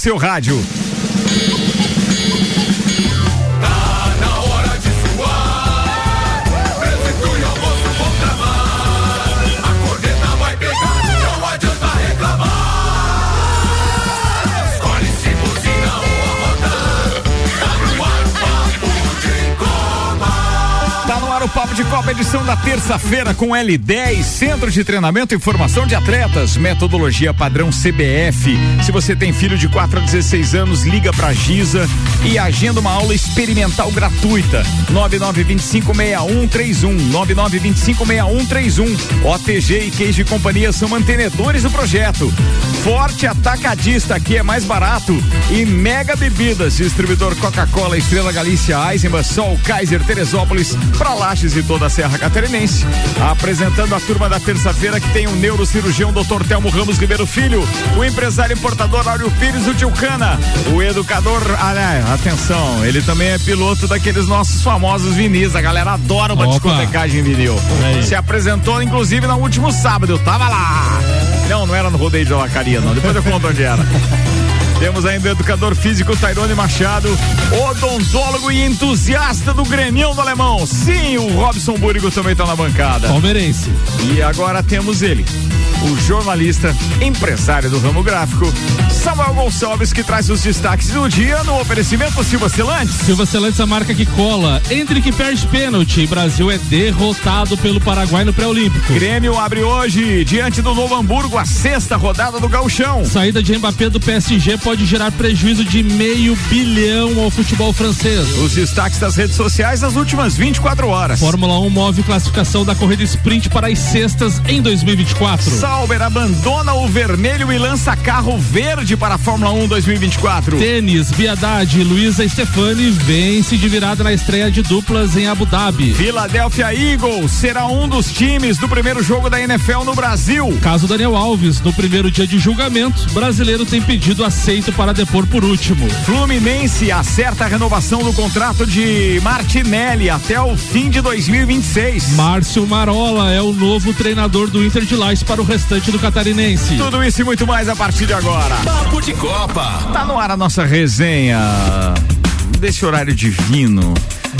seu rádio. De Copa, edição da terça-feira com L10, Centro de Treinamento e Formação de Atletas, metodologia padrão CBF. Se você tem filho de 4 a 16 anos, liga pra Giza e agenda uma aula experimental gratuita. 99256131, 99256131. OTG e Queijo e Companhia são mantenedores do projeto. Forte Atacadista, aqui é mais barato. E Mega Bebidas, distribuidor Coca-Cola, Estrela Galícia, Eisenbahn, Sol, Kaiser, Teresópolis, pra lá Lages e toda a Serra Catarinense. Apresentando a turma da terça-feira que tem o neurocirurgião Dr. Telmo Ramos Ribeiro Filho, o empresário importador Áureo Pires do Tilcana, o educador, ah, atenção, ele também é piloto daqueles nossos famosos vinis, a galera adora uma Opa. discotecagem vinil. Se apresentou inclusive no último sábado, eu tava lá. Não, não era no rodeio de Lacaria, não. Depois eu conto onde era. Temos ainda o educador físico Tairone Machado, odontólogo e entusiasta do Grêmio do Alemão. Sim, o Robson Búrigo também está na bancada. Palmeirense. E agora temos ele, o jornalista, empresário do ramo gráfico, Samuel Gonçalves, que traz os destaques do dia no oferecimento Silva Celantes. Silva Celantes, a marca que cola. Entre que perde pênalti, Brasil é derrotado pelo Paraguai no pré-olímpico. Grêmio abre hoje, diante do Novo Hamburgo, a sexta rodada do Gauchão. Saída de Mbappé do PSG pode gerar prejuízo de meio bilhão ao futebol francês. Os destaques das redes sociais nas últimas 24 horas. Fórmula 1 move classificação da corrida sprint para as sextas em 2024. Sauber abandona o vermelho e lança carro verde para a Fórmula 1 2024. Tênis, Biadade, Luísa Stefani vence de virada na estreia de duplas em Abu Dhabi. Philadelphia Eagles será um dos times do primeiro jogo da NFL no Brasil. Caso Daniel Alves, no primeiro dia de julgamento, brasileiro tem pedido para depor por último. Fluminense acerta a renovação do contrato de Martinelli até o fim de 2026. Márcio Marola é o novo treinador do Inter de Lais para o restante do catarinense. Tudo isso e muito mais a partir de agora. Papo de Copa. Tá no ar a nossa resenha desse horário divino.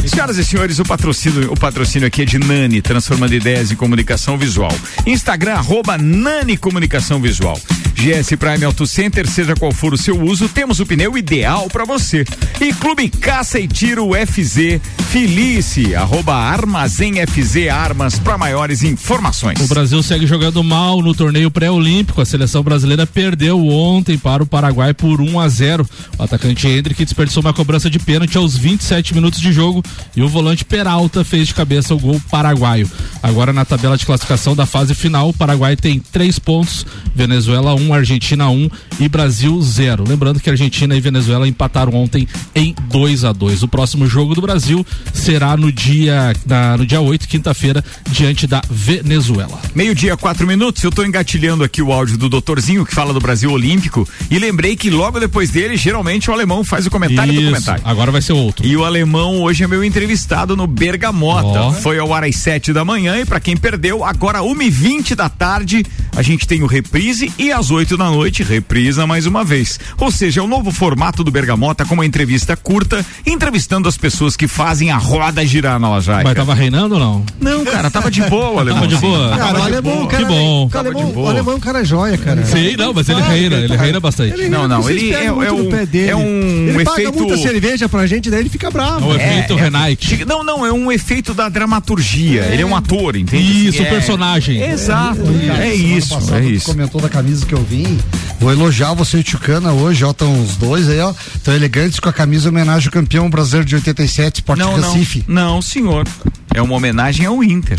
Senhoras e senhores, o patrocínio, o patrocínio aqui é de Nani, transformando ideias em comunicação visual. Instagram, arroba Nani Comunicação Visual. GS Prime Auto Center, seja qual for o seu uso, temos o pneu ideal para você. E Clube Caça e Tiro FZ Felice, arroba Armazém FZ Armas para maiores informações. O Brasil segue jogando mal no torneio pré-olímpico. A seleção brasileira perdeu ontem para o Paraguai por 1 a 0. O atacante Hendrick desperdiçou uma cobrança de pênalti aos 27 minutos de jogo e o volante Peralta fez de cabeça o gol paraguaio. Agora na tabela de classificação da fase final, o Paraguai tem três pontos, Venezuela 1, um, Argentina 1 um, e Brasil 0. Lembrando que Argentina e Venezuela empataram ontem em 2 a 2 O próximo jogo do Brasil será no dia, na, no dia 8, quinta-feira, diante da Venezuela. Meio-dia, quatro minutos. Eu estou engatilhando aqui o áudio do doutorzinho que fala do Brasil Olímpico e lembrei que logo depois dele, geralmente o alemão faz o comentário Isso, do comentário. Agora vai ser outro. E o alemão hoje é meu entrevistado no Bergamota. Oh. Foi ao ar às sete da manhã e para quem perdeu, agora uma e vinte da tarde, a gente tem o reprise e às oito da noite, reprisa mais uma vez. Ou seja, é o novo formato do Bergamota com uma entrevista curta, entrevistando as pessoas que fazem a roda girar na Lajaica. Mas tava reinando ou não? Não, cara, tava de boa, alemão. Tava de boa? Cara, o alemão, cara, que bom. O alemão, o alemão é um cara joia, cara. Sim, não, mas ele reina, ele reina bastante. Ele não, não, ele é, é, um, é um ele efeito... paga muita cerveja pra gente, daí ele fica bravo. É o efeito é, Renate. Não, não, é um efeito da dramaturgia. Ele é um ator, entende? Isso, o personagem. Exato. É, isso, é isso. comentou da camisa que eu vim. Vou elogiar você e o Tchucana hoje, ó, estão os dois aí, ó, tão elegantes com a camisa homenagem ao campeão brasileiro de 87, Sport não, Recife. Não, não, senhor. É uma homenagem ao Inter.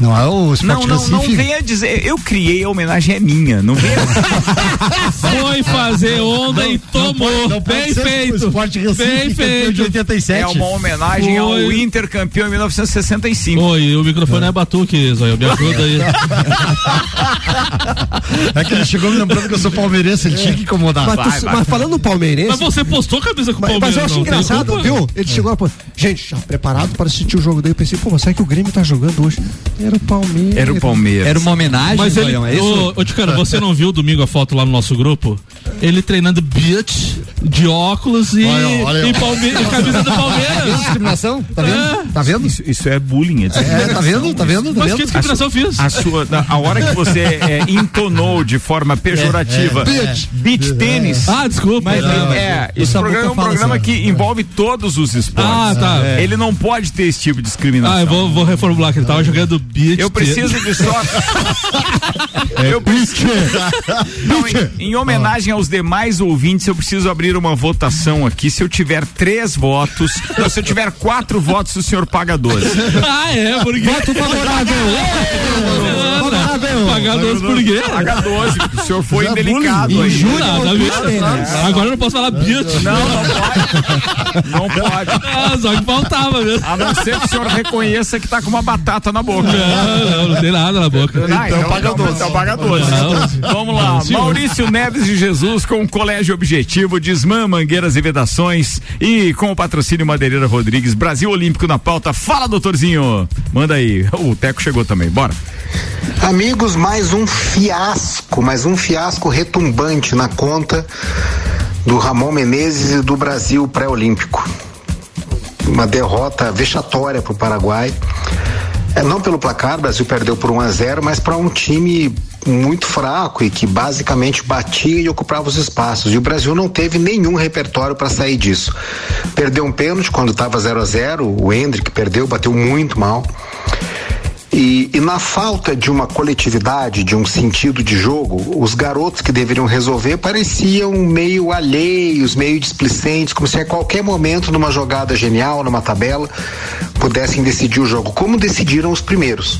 Não é o Sport Não, não, Recife? não venha dizer. Eu criei a homenagem é minha. Não venha. Foi fazer onda não, e tomou. Não pode, não Bem feito. Sport Recife, Bem feito. de 87. É uma homenagem Foi. ao Inter campeão em 1965. Oi, o microfone é, é batuque, Zóio. Me ajuda aí. é que ele chegou me lembrando que eu sou palmeirense, ele tinha que incomodar. Mas, vai, tu, vai. mas falando palmeirense. Mas você postou camisa com o Palmeiras. Mas eu acho engraçado, viu? Ele chegou lá, pô, gente, já preparado para assistir o jogo. Daí eu pensei, pô, mas será que o Grêmio tá jogando hoje? Era o Palmeiras. Era o Palmeiras. Era uma homenagem, Mas ele, é isso? Ô, ô Ticano, você não viu domingo a foto lá no nosso grupo? ele treinando beat de óculos e, Olha, olha. e Palme- e camisa do Palmeiras. Discriminação? Tá vendo? Tá vendo? Isso, isso é bullying. É É, tá vendo? Tá vendo? Tá Mas que vendo? discriminação eu fiz? A, sua, na- a hora que você é, entonou de forma pejorativa Beach. beach tênis. Ah, desculpa. Mas Não, é, esse programa é um programa assim, que envolve todos os esportes. Ah, tá. Ele não pode ter esse tipo de discriminação. Ah, eu vou, vou reformular que ele tava jogando beat. Eu preciso de só. eu preciso. Não, em, em homenagem aos demais ouvintes, eu preciso abrir uma votação aqui. Se eu tiver três votos, não, se eu tiver quatro votos, o senhor paga 12. Ah, é, porque. Voto favorável. Pagar 12 por quê? Paga 12, porque o senhor foi é indelicado aí. Jura? Ver. Agora eu não posso falar beat. Não, não pode. Não pode. Ah, só que faltava mesmo. A não ser que o senhor reconheça que tá com uma batata na boca. Não, não, não tem nada na boca. Ah, então, paga 12. Então paga 12. Não. Vamos lá. Maurício Neves de Jesus com o Colégio Objetivo, Desmã, Mangueiras e Vedações e com o patrocínio Madeireira Rodrigues, Brasil Olímpico na pauta. Fala, doutorzinho. Manda aí. O Teco chegou também. Bora. Amigos, mais um fiasco, mais um fiasco retumbante na conta do Ramon Menezes e do Brasil pré-olímpico. Uma derrota vexatória para o Paraguai. É, não pelo placar, o Brasil perdeu por 1 a 0 mas para um time muito fraco e que basicamente batia e ocupava os espaços. E o Brasil não teve nenhum repertório para sair disso. Perdeu um pênalti quando estava 0 a 0 o Hendrick perdeu, bateu muito mal. E, e na falta de uma coletividade, de um sentido de jogo, os garotos que deveriam resolver pareciam meio alheios, meio displicentes, como se a qualquer momento, numa jogada genial, numa tabela, pudessem decidir o jogo, como decidiram os primeiros.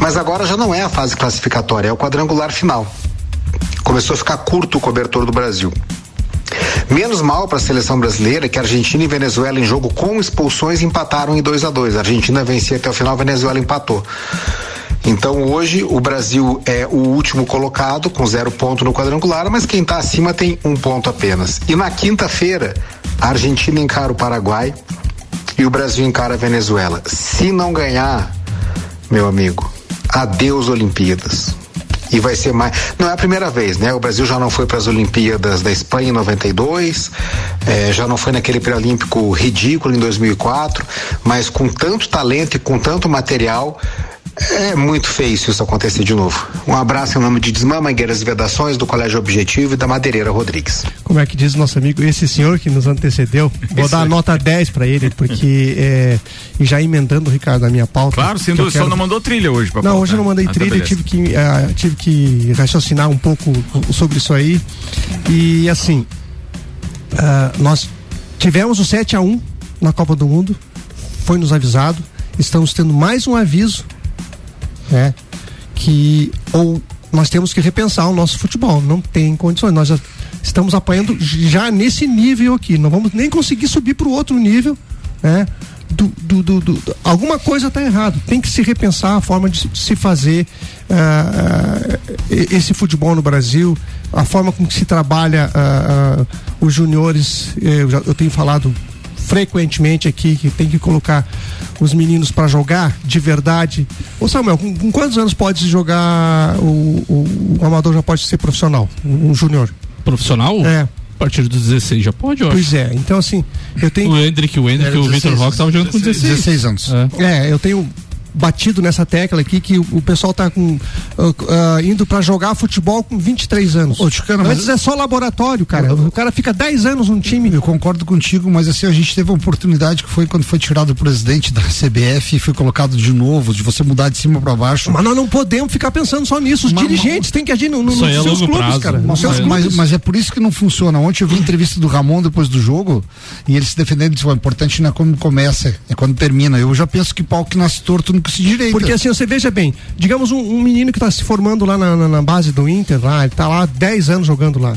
Mas agora já não é a fase classificatória, é o quadrangular final. Começou a ficar curto o cobertor do Brasil. Menos mal para a seleção brasileira que Argentina e Venezuela em jogo com expulsões empataram em 2 a 2 A Argentina vencia até o final, a Venezuela empatou. Então hoje o Brasil é o último colocado com zero ponto no quadrangular, mas quem está acima tem um ponto apenas. E na quinta-feira a Argentina encara o Paraguai e o Brasil encara a Venezuela. Se não ganhar, meu amigo, adeus Olimpíadas. E vai ser mais. Não é a primeira vez, né? O Brasil já não foi para as Olimpíadas da Espanha em 92, eh, já não foi naquele pré-olímpico ridículo em 2004, mas com tanto talento e com tanto material. É muito feio se isso acontecer de novo. Um abraço em nome de Desmã, Mangueiras e Vedações, do Colégio Objetivo e da Madeireira Rodrigues. Como é que diz nosso amigo, esse senhor que nos antecedeu, vou dar a nota 10 para ele, porque é, já emendando, Ricardo, na minha pauta. Claro, sem dúvida, só quero- não mandou trilha hoje, papai. Não, hoje eu não mandei Ah, tá, trilha, beleza. tive que, ah, tive que raciocinar um pouco sobre isso aí. E assim, ah, nós tivemos o 7 a 1 na Copa do Mundo, foi nos avisado. Estamos tendo mais um aviso, né? Que ou nós temos que repensar o nosso futebol, não tem condições. Nós já estamos apanhando já nesse nível aqui, não vamos nem conseguir subir para o outro nível, né? Do, do, do- do- alguma coisa está errado. Tem que se repensar a forma de se fazer ah, esse futebol no Brasil, a forma como que se trabalha ah, ah, os juniores. Eu, já- eu tenho falado frequentemente aqui que tem que colocar os meninos para jogar de verdade. Ô Samuel, com, com quantos anos pode se jogar o, o, o amador já pode ser profissional, um, um júnior? Profissional? É. A partir dos 16 já pode, eu acho. Pois é. Então assim, eu tenho O Hendrick, o Hendrick, o Vitor 16, Roque estavam jogando com 16. 16 anos. É. É, eu tenho batido nessa tecla aqui que o, o pessoal tá com ah, ah, indo pra jogar futebol com 23 anos. Ô, mas- Antes é só laboratório, cara. O cara fica 10 anos num time. Eu concordo contigo, mas assim, a gente teve uma oportunidade que foi quando foi tirado o presidente da CBF e foi colocado de novo, de você mudar de cima para baixo. Mas nós não podemos ficar pensando só nisso. Os Mas- dirigentes têm que agir no, no, nos é seus clubes, prazo. cara. Nos Mas- seus Mas, clubes. mas, mas é por isso que não funciona. Ontem eu vi a entrevista do Ramon depois do jogo e ele se defendendo disse: "Ó, o importante não é quando começa, é quando termina. Eu já penso que pau que nasce torto nunca direita. Porque assim, você veja bem, digamos um, um menino que está se formando lá na, na- na base do Inter, lá, ele tá lá há 10 anos jogando lá.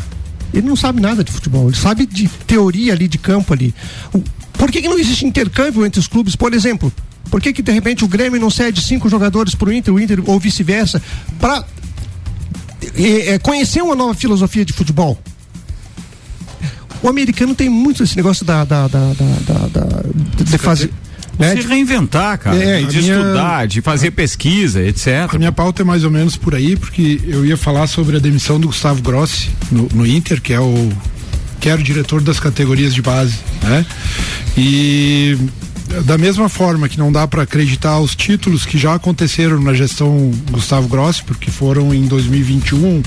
Ele não sabe nada de futebol, ele sabe de teoria ali de campo ali. O- por que, que não existe intercâmbio entre os clubes? Por exemplo, por que, que de repente o Grêmio não cede cinco jogadores para o Inter, o Inter ou vice-versa, para conhecer uma nova filosofia de futebol? O americano tem muito esse negócio da, da- da- da- de fazer Né? Se reinventar, cara. É, de minha... estudar, de fazer pesquisa, etc. A minha pauta é mais ou menos por aí, porque eu ia falar sobre a demissão do Gustavo Grossi no, no Inter, que é o que era o diretor das categorias de base, né? E da mesma forma que não dá para acreditar os títulos que já aconteceram na gestão Gustavo Grossi, porque foram em 2021,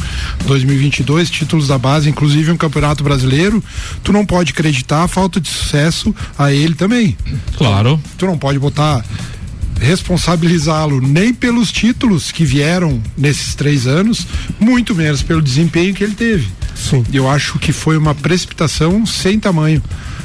2022 títulos da base, inclusive um campeonato brasileiro, tu não pode acreditar a falta de sucesso a ele também. Claro. Tu não pode botar responsabilizá-lo nem pelos títulos que vieram nesses três anos, muito menos pelo desempenho que ele teve. Sim. Eu acho que foi uma precipitação sem tamanho.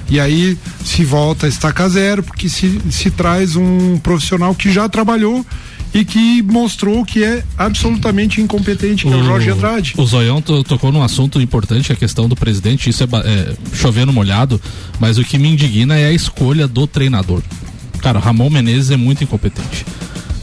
E aí se volta a estaca zero, porque se, se traz um profissional que já trabalhou e que mostrou que é absolutamente incompetente, que o, é o Jorge Andrade. O Zoião tocou num assunto importante, a questão do presidente, isso é, é chovendo molhado, mas o que me indigna é a escolha do treinador. Cara, Ramon Menezes é muito incompetente.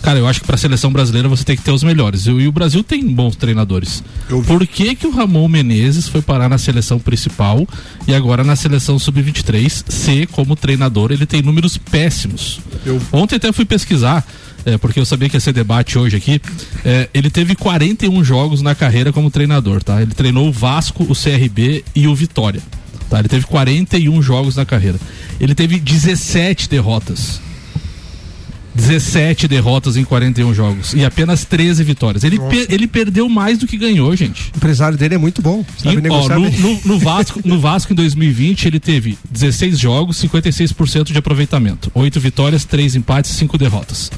Cara, eu acho que para a seleção brasileira você tem que ter os melhores. E o Brasil tem bons treinadores. Por que, que o Ramon Menezes foi parar na seleção principal e agora na seleção sub-23 C como treinador ele tem números péssimos? Eu... Ontem até fui pesquisar. É, porque eu sabia que ia ser debate hoje aqui. É, ele teve 41 jogos na carreira como treinador, tá? Ele treinou o Vasco, o CRB e o Vitória. Tá? Ele teve 41 jogos na carreira. Ele teve 17 derrotas. 17 derrotas em 41 jogos e apenas 13 vitórias. Ele, per, ele perdeu mais do que ganhou, gente. O empresário dele é muito bom. E, ó, no, no, no, Vasco, no Vasco em 2020 ele teve 16 jogos, 56% de aproveitamento, 8 vitórias, 3 empates, 5 derrotas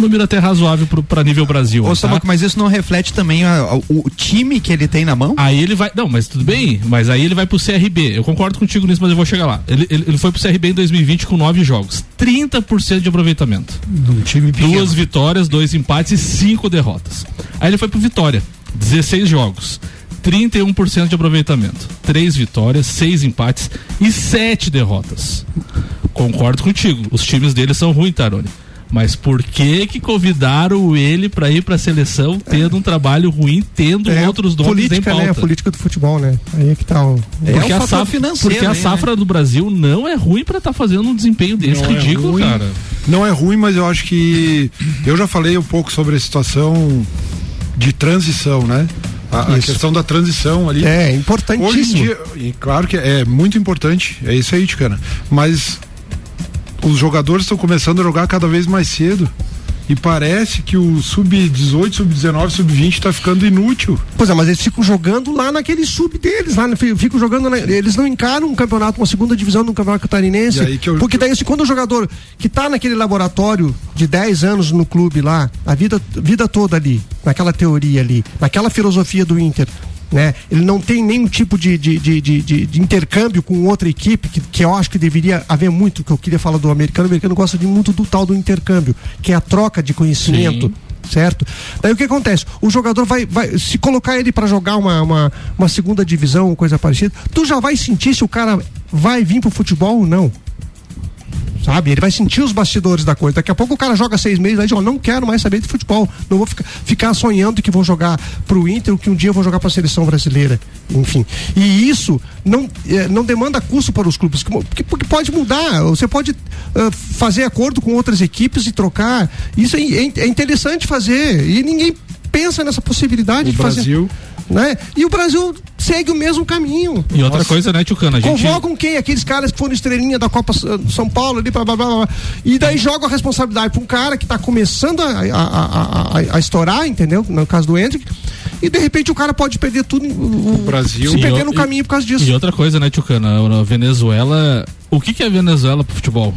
número até razoável para nível Brasil. Ô, tá? mas isso não reflete também a, a, o time que ele tem na mão? Aí ele vai. Não, mas tudo bem, mas aí ele vai pro CRB. Eu concordo contigo nisso, mas eu vou chegar lá. Ele, ele, ele foi pro CRB em 2020 com nove jogos. 30% de aproveitamento. Num time pequeno. Duas vitórias, dois empates e cinco derrotas. Aí ele foi pro Vitória. 16 jogos. 31% de aproveitamento. Três vitórias, seis empates e sete derrotas. Concordo contigo. Os times dele são ruins, Tarone. Mas por que que convidaram ele para ir para a seleção tendo um trabalho ruim, tendo é, outros nomes política, em pauta? Né? A política do futebol, né? Aí é que tá o... É porque, um a, safra, financeiro, porque a né? safra né? do Brasil não é ruim para estar tá fazendo um desempenho desse não é ridículo, é cara. Não é ruim, mas eu acho que eu já falei um pouco sobre a situação de transição, né? A, a, questão da transição ali. É, importantíssimo. Hoje em dia, e claro que é muito importante, é isso aí, Ticana. Mas os jogadores estão começando a jogar cada vez mais cedo. E parece que o sub-18, sub-19, sub-20 está ficando inútil. Pois é, mas eles ficam jogando lá naquele sub deles, lá, ficam jogando. Na, eles não encaram um campeonato, uma segunda divisão do campeonato catarinense. Eu, porque daí, assim, quando o jogador que está naquele laboratório de 10 anos no clube lá, a vida, vida toda ali, naquela teoria ali, naquela filosofia do Inter, né? Ele não tem nenhum tipo de, de, de, de, de intercâmbio com outra equipe, que, que eu acho que deveria haver muito, que eu queria falar do americano, o americano gosta de muito do tal do intercâmbio, que é a troca de conhecimento. Sim certo? Daí o que acontece? O jogador vai, vai se colocar ele para jogar uma, uma, uma, segunda divisão, coisa parecida, tu já vai sentir se o cara vai vir pro futebol ou não sabe? Ele vai sentir os bastidores da coisa. Daqui a pouco o cara joga seis meses, aí diz, ó, não quero mais saber de futebol, não vou ficar, ficar sonhando que vou jogar pro Inter ou que um dia eu vou jogar para a seleção brasileira, enfim. E isso não, eh, não demanda custo para os clubes, porque, porque pode mudar, você pode uh, fazer acordo com outras equipes e trocar, isso é, é, é interessante fazer, e ninguém pensa nessa possibilidade o de Brasil... fazer né? E o Brasil segue o mesmo caminho. E outra Nossa. coisa, né, Tchucana? Gente... Convocam quem? Aqueles caras que foram estrelinha da Copa São Paulo ali, blá, blá, blá, blá. E daí joga a responsabilidade para um cara que está começando a, a, a, a, estourar, entendeu? No caso do Hendrick. E de repente o cara pode perder tudo. O, Brasil. Se perder no caminho por causa disso. E outra coisa, né, Tchucana? A Venezuela. O que, que é Venezuela pro futebol?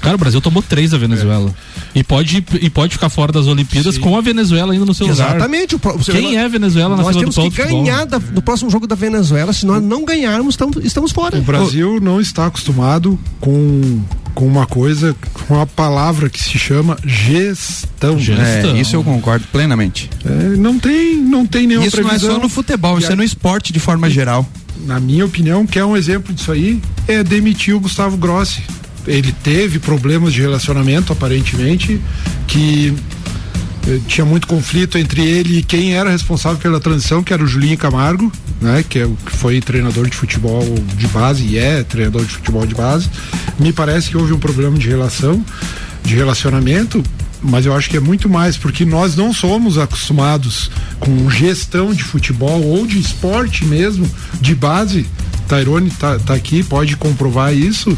Cara, o Brasil tomou três da Venezuela. É. E pode, e pode ficar fora das Olimpíadas Sim. com a Venezuela ainda no seu Exatamente. lugar. Exatamente. Quem é a Venezuela na nós fila do Nós temos que ganhar da, no próximo jogo da Venezuela. Se nós não ganharmos, estamos, estamos fora. O Brasil não está acostumado com, com uma coisa, com uma palavra que se chama gestão. gestão. É, isso eu concordo plenamente. É, não tem, não tem nenhuma isso previsão. Isso não é só no futebol, isso é no esporte de forma geral. Na minha opinião, que é um exemplo disso aí, é demitir o Gustavo Grossi ele teve problemas de relacionamento, aparentemente, que eh, tinha muito conflito entre ele e quem era responsável pela transição, que era o Julinho Camargo, né, que, é que foi treinador de futebol de base e é treinador de futebol de base. me parece que houve um problema de relação, de relacionamento, mas eu acho que é muito mais porque nós não somos acostumados com gestão de futebol ou de esporte mesmo, de base. Tairone tá, tá aqui, pode comprovar isso.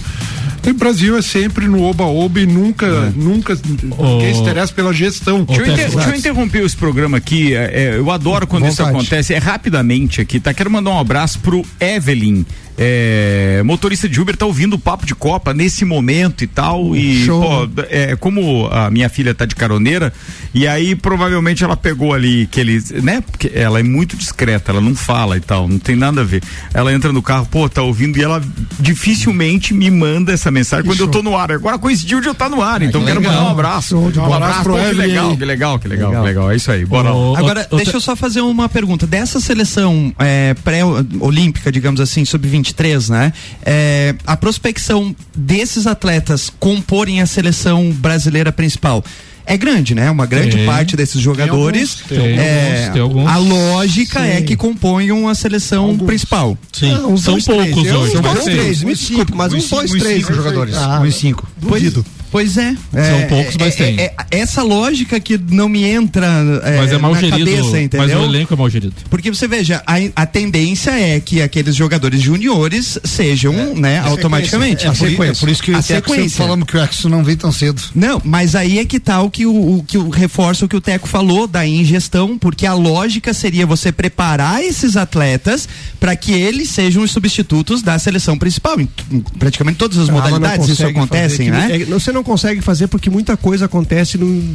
O Brasil é sempre no oba-oba e nunca, é. nunca ninguém se interessa pela gestão. Deixa eu, inter, deixa eu, interromper esse programa aqui. É, é eu adoro quando Vontade. isso acontece. É rapidamente aqui, tá? Quero mandar um abraço pro Evelyn é, motorista de Uber tá ouvindo o papo de Copa nesse momento e tal. E, Show. pô, é, como a minha filha tá de caroneira, e aí provavelmente ela pegou ali que eles, né? Porque ela é muito discreta, ela não fala e tal, não tem nada a ver. Ela entra no carro, pô, tá ouvindo e ela dificilmente me manda essa mensagem que quando show. eu tô no ar. Agora coincidiu de eu estar tá no ar, então quero mandar um abraço. Um abraço, um abraço pro pô, que legal, que legal, que legal, legal, legal. É isso aí, bora. Agora, deixa eu só fazer uma pergunta. Dessa seleção é, pré-olímpica, digamos assim, sub-20 23, né? É, a prospecção desses atletas comporem a seleção brasileira principal é grande, né? Uma grande tem, parte desses jogadores. Tem alguns, tem é, alguns, tem alguns. A lógica é Sim. é que componham a seleção alguns. principal. Sim, ah, são dois, poucos três. hoje. São dois, três, me desculpe, mas uns dois, três jogadores. Ah, uns cinco. Duvido. Pois é. São é, poucos, mas é, tem. É, essa lógica que não me entra é, mas é mal na gerido, cabeça, entendeu? Mas o elenco é mal gerido. Porque você veja, a, a tendência é que aqueles jogadores juniores sejam, é, né, automaticamente. É, por, por, isso que a sequência. falamos que o Exo não vem tão cedo. Não, mas aí é que tá o que o, o que o reforça o que o Teco falou da ingestão, porque a lógica seria você preparar esses atletas para que eles sejam os substitutos da seleção principal. Em, em praticamente todas as ah, modalidades isso acontece, né? você não não consegue fazer porque muita coisa acontece no,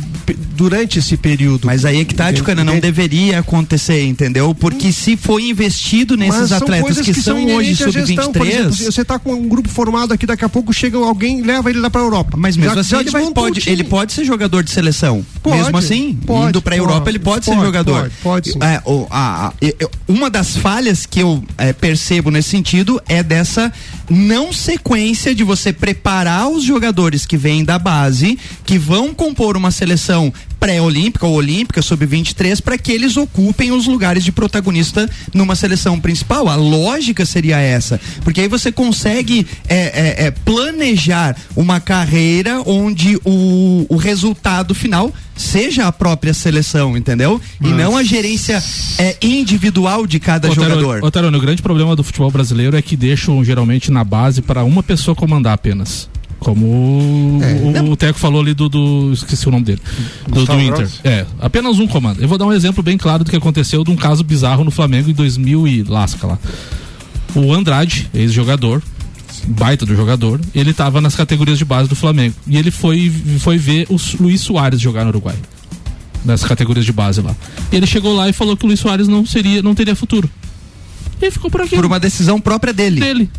durante esse período. Mas aí é que tá, Ticana, não deveria acontecer, entendeu? Porque se foi investido nesses atletas que, que, são, hoje sub-23. Você tá com um grupo formado aqui, daqui a pouco chega alguém leva ele lá pra Europa. Mas mesmo já, assim, já ele, vai, pode, ele pode ser jogador de seleção. Pode, mesmo assim, pode, indo pra pode, Europa, ele pode, pode ser jogador. Pode, pode é, o, a, a, uma das falhas que eu é, percebo nesse sentido é dessa não sequência de você preparar os jogadores que vêm da base, que vão compor uma seleção pré-olímpica ou olímpica, sub-23, para que eles ocupem os lugares de protagonista numa seleção principal. A lógica seria essa, porque aí você consegue é, é, é, planejar uma carreira onde o, o resultado final seja a própria seleção, entendeu? Mas... E não a gerência é, individual de cada Otário, jogador. Otário, o grande problema do futebol brasileiro é que deixam geralmente na base para uma pessoa comandar apenas. Como é, o, o, Teco falou ali do, do, Esqueci o nome dele. Do, do Inter. É, apenas um comando. Eu vou dar um exemplo bem claro do que aconteceu de um caso bizarro no Flamengo em 2000 e lasca lá. O Andrade, ex-jogador, baita do jogador, ele estava nas categorias de base do Flamengo. E ele foi, foi ver o Luiz Soares jogar no Uruguai. Nas categorias de base lá. E ele chegou lá e falou que o Luiz Soares não seria, não teria futuro. E ele ficou por aqui. Por uma decisão própria dele. Dele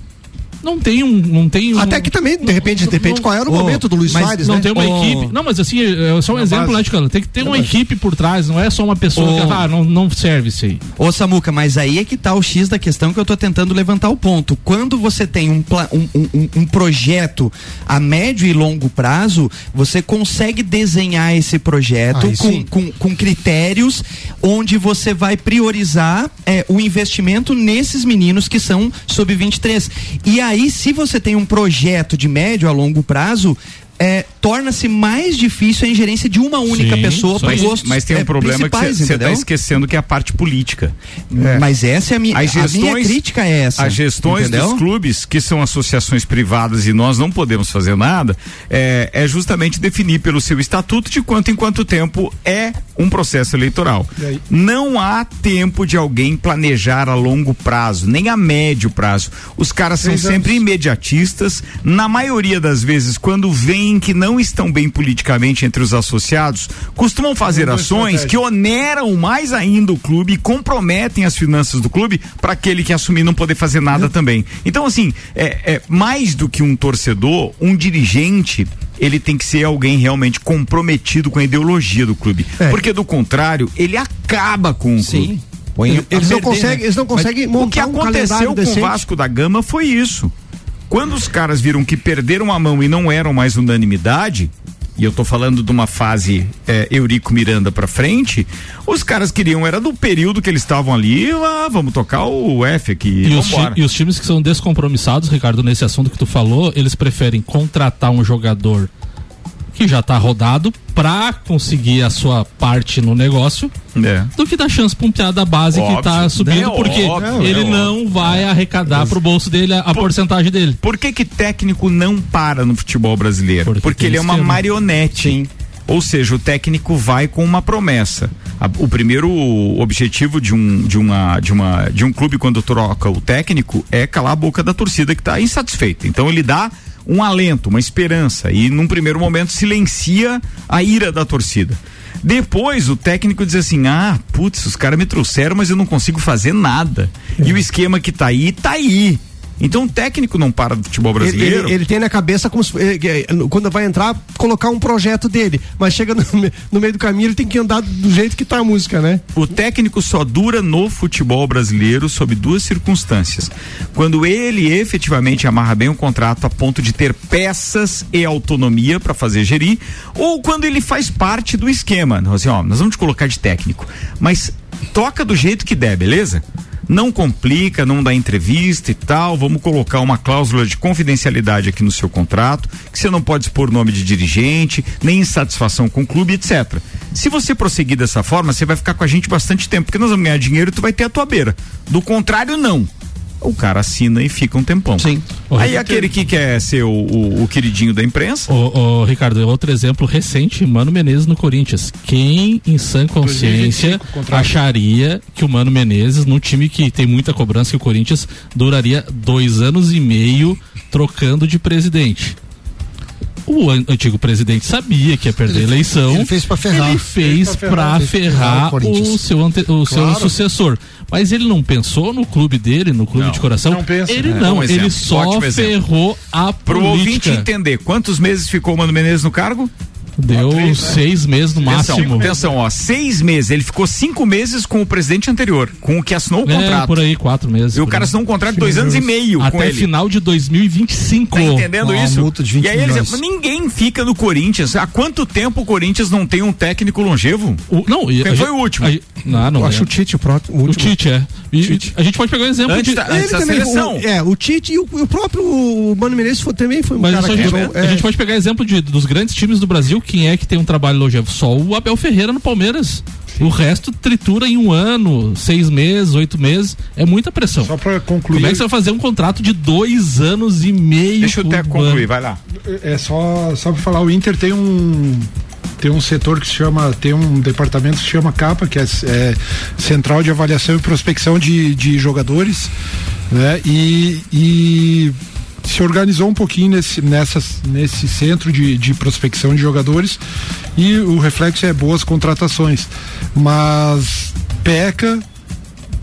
não tem um. Não tem um Até que também, de repente, de repente, qual era o oh, momento do Luiz Soares, Não né? tem uma oh. equipe. Não, mas assim, é só um exemplo, base. né, Ticano? Tem que ter uma equipe por trás, não é só uma pessoa oh. que ah, não, não serve isso aí. Ô, Samuca, mas aí é que tá o X da questão que eu tô tentando levantar o ponto. Quando você tem um, um, um, um projeto a médio e longo prazo, você consegue desenhar esse projeto com, com, com, critérios onde você vai priorizar é, o investimento nesses meninos que são sub-23. E aí, se você tem um projeto de médio a longo prazo, é, torna-se mais difícil a ingerência de uma única Sim, pessoa para gostos Mas tem um é, problema que você está esquecendo que é a parte política. É. Mas essa é a minha, gestões, a minha crítica é essa. As gestões entendeu? dos clubes, que são associações privadas e nós não podemos fazer nada, é, é justamente definir pelo seu estatuto de quanto em quanto tempo é um processo eleitoral. Não há tempo de alguém planejar a longo prazo, nem a médio prazo. Os caras são sempre imediatistas. Na maioria das vezes, quando veem que não estão bem politicamente entre os associados, costumam fazer ações que oneram mais ainda o clube e comprometem as finanças do clube para aquele que assumir não poder fazer nada também. Então, assim, é, é mais do que um torcedor, um dirigente ele tem que ser alguém realmente comprometido com a ideologia do clube. É. Porque do contrário, ele acaba com o Sim. clube. Põe eles, não conseguem, né? eles não conseguem montar O que aconteceu um com o Vasco da Gama foi isso. Quando os caras viram que perderam a mão e não eram mais unanimidade, e eu tô falando de uma fase é, Eurico Miranda pra frente, os caras queriam, era do período que eles estavam ali, ah, vamos tocar o F aqui. E os, e os times que são descompromissados, Ricardo, nesse assunto que tu falou, eles preferem contratar um jogador que já tá rodado pra conseguir a sua parte no negócio É. do que dar chance pra um piada da base Óbvio. que tá subindo, É porque óbvio, ele é não vai arrecadar pro bolso dele a, a porcentagem dele. Por que que técnico não para no futebol brasileiro? Porque Porque, ele é uma esquema. marionete. Ou seja, o técnico vai com uma promessa. O primeiro objetivo de um, de, uma, de, uma, de um clube quando troca o técnico é calar a boca da torcida que está insatisfeita. Então ele dá um alento, uma esperança e num primeiro momento silencia a ira da torcida. Depois o técnico diz assim: ah, putz, os caras me trouxeram, mas eu não consigo fazer nada. E o esquema que tá aí, tá aí. Então o técnico não para do futebol Ele, brasileiro. ele- ele tem na cabeça como se, eh, eh, quando vai entrar, colocar um projeto dele. Mas chega no, no meio do caminho, ele tem que andar do jeito que tá a música, né? O técnico só dura no futebol brasileiro sob duas circunstâncias. Quando ele efetivamente amarra bem o contrato a ponto de ter peças e autonomia para fazer gerir, ou quando ele faz parte do esquema. Assim, ó, nós vamos te colocar de técnico, mas toca do jeito que der, beleza? Não complica, não dá entrevista e tal. Vamos colocar uma cláusula de confidencialidade aqui no seu contrato, que você não pode expor nome de dirigente, nem insatisfação com o clube, etc. Se você prosseguir dessa forma, você vai ficar com a gente bastante tempo, porque nós vamos ganhar dinheiro e tu vai ter a tua beira. Do contrário, não. O cara assina e fica um tempão. Sim. Aí aquele que quer ser o, o- o queridinho da imprensa, Ô, ô, Ricardo, outro exemplo recente, Mano Menezes no Corinthians. Quem em sã consciência 2025, contrato. acharia que o Mano Menezes, num time que tem muita cobrança, que o Corinthians duraria dois anos e meio trocando de presidente? O an- antigo presidente sabia que ia perder a eleição. ele fez pra ferrar. Ele fez pra ferrar. Ferrar ferrar o o seu, ante- o seu Claro. sucessor. Mas ele não pensou no clube dele, no clube Não, de coração? não pensa. Ele É, não, exemplo, ele só ferrou a pro ouvinte política. entender, quantos meses ficou o Mano Menezes no cargo? Deu seis meses no máximo. Atenção, atenção, ó, seis meses. Ele ficou cinco meses com o presidente anterior, com o que assinou o É, contrato. por aí, quatro meses. E o cara aí. assinou um contrato de dois anos e meio com Até final de 2025. Tá entendendo Uma isso? multa de 20 e aí eles ninguém fica no Corinthians. Há quanto tempo o Corinthians não tem um técnico longevo? O, não, Quem a foi gente- o último? a gente- não, não. Eu acho é. o Tite o, pró- o O último. Tite, é. E a gente pode pegar um exemplo Antes de. da- antes da também, seleção. o, é, o Tite e o, o próprio Mano Menezes foi, também foi um Mas cara só a, que gente, durou- a é. gente pode pegar exemplo de, dos grandes times do Brasil, quem é que tem um trabalho longevo? Só o Abel Ferreira no Palmeiras. O resto tritura em um ano, seis meses, oito meses. É muita pressão. Só para concluir, Como é que você vai fazer um contrato de dois anos e meio? Deixa eu até concluir, vai lá. é só só para falar, o Inter tem um tem um setor que se chama, tem um departamento que se chama CAPA, que é, é Central de Avaliação e Prospecção de, de Jogadores, né? E, e se organizou um pouquinho nesse, nessas, nesse centro de, de prospecção de jogadores e o reflexo é boas contratações, mas peca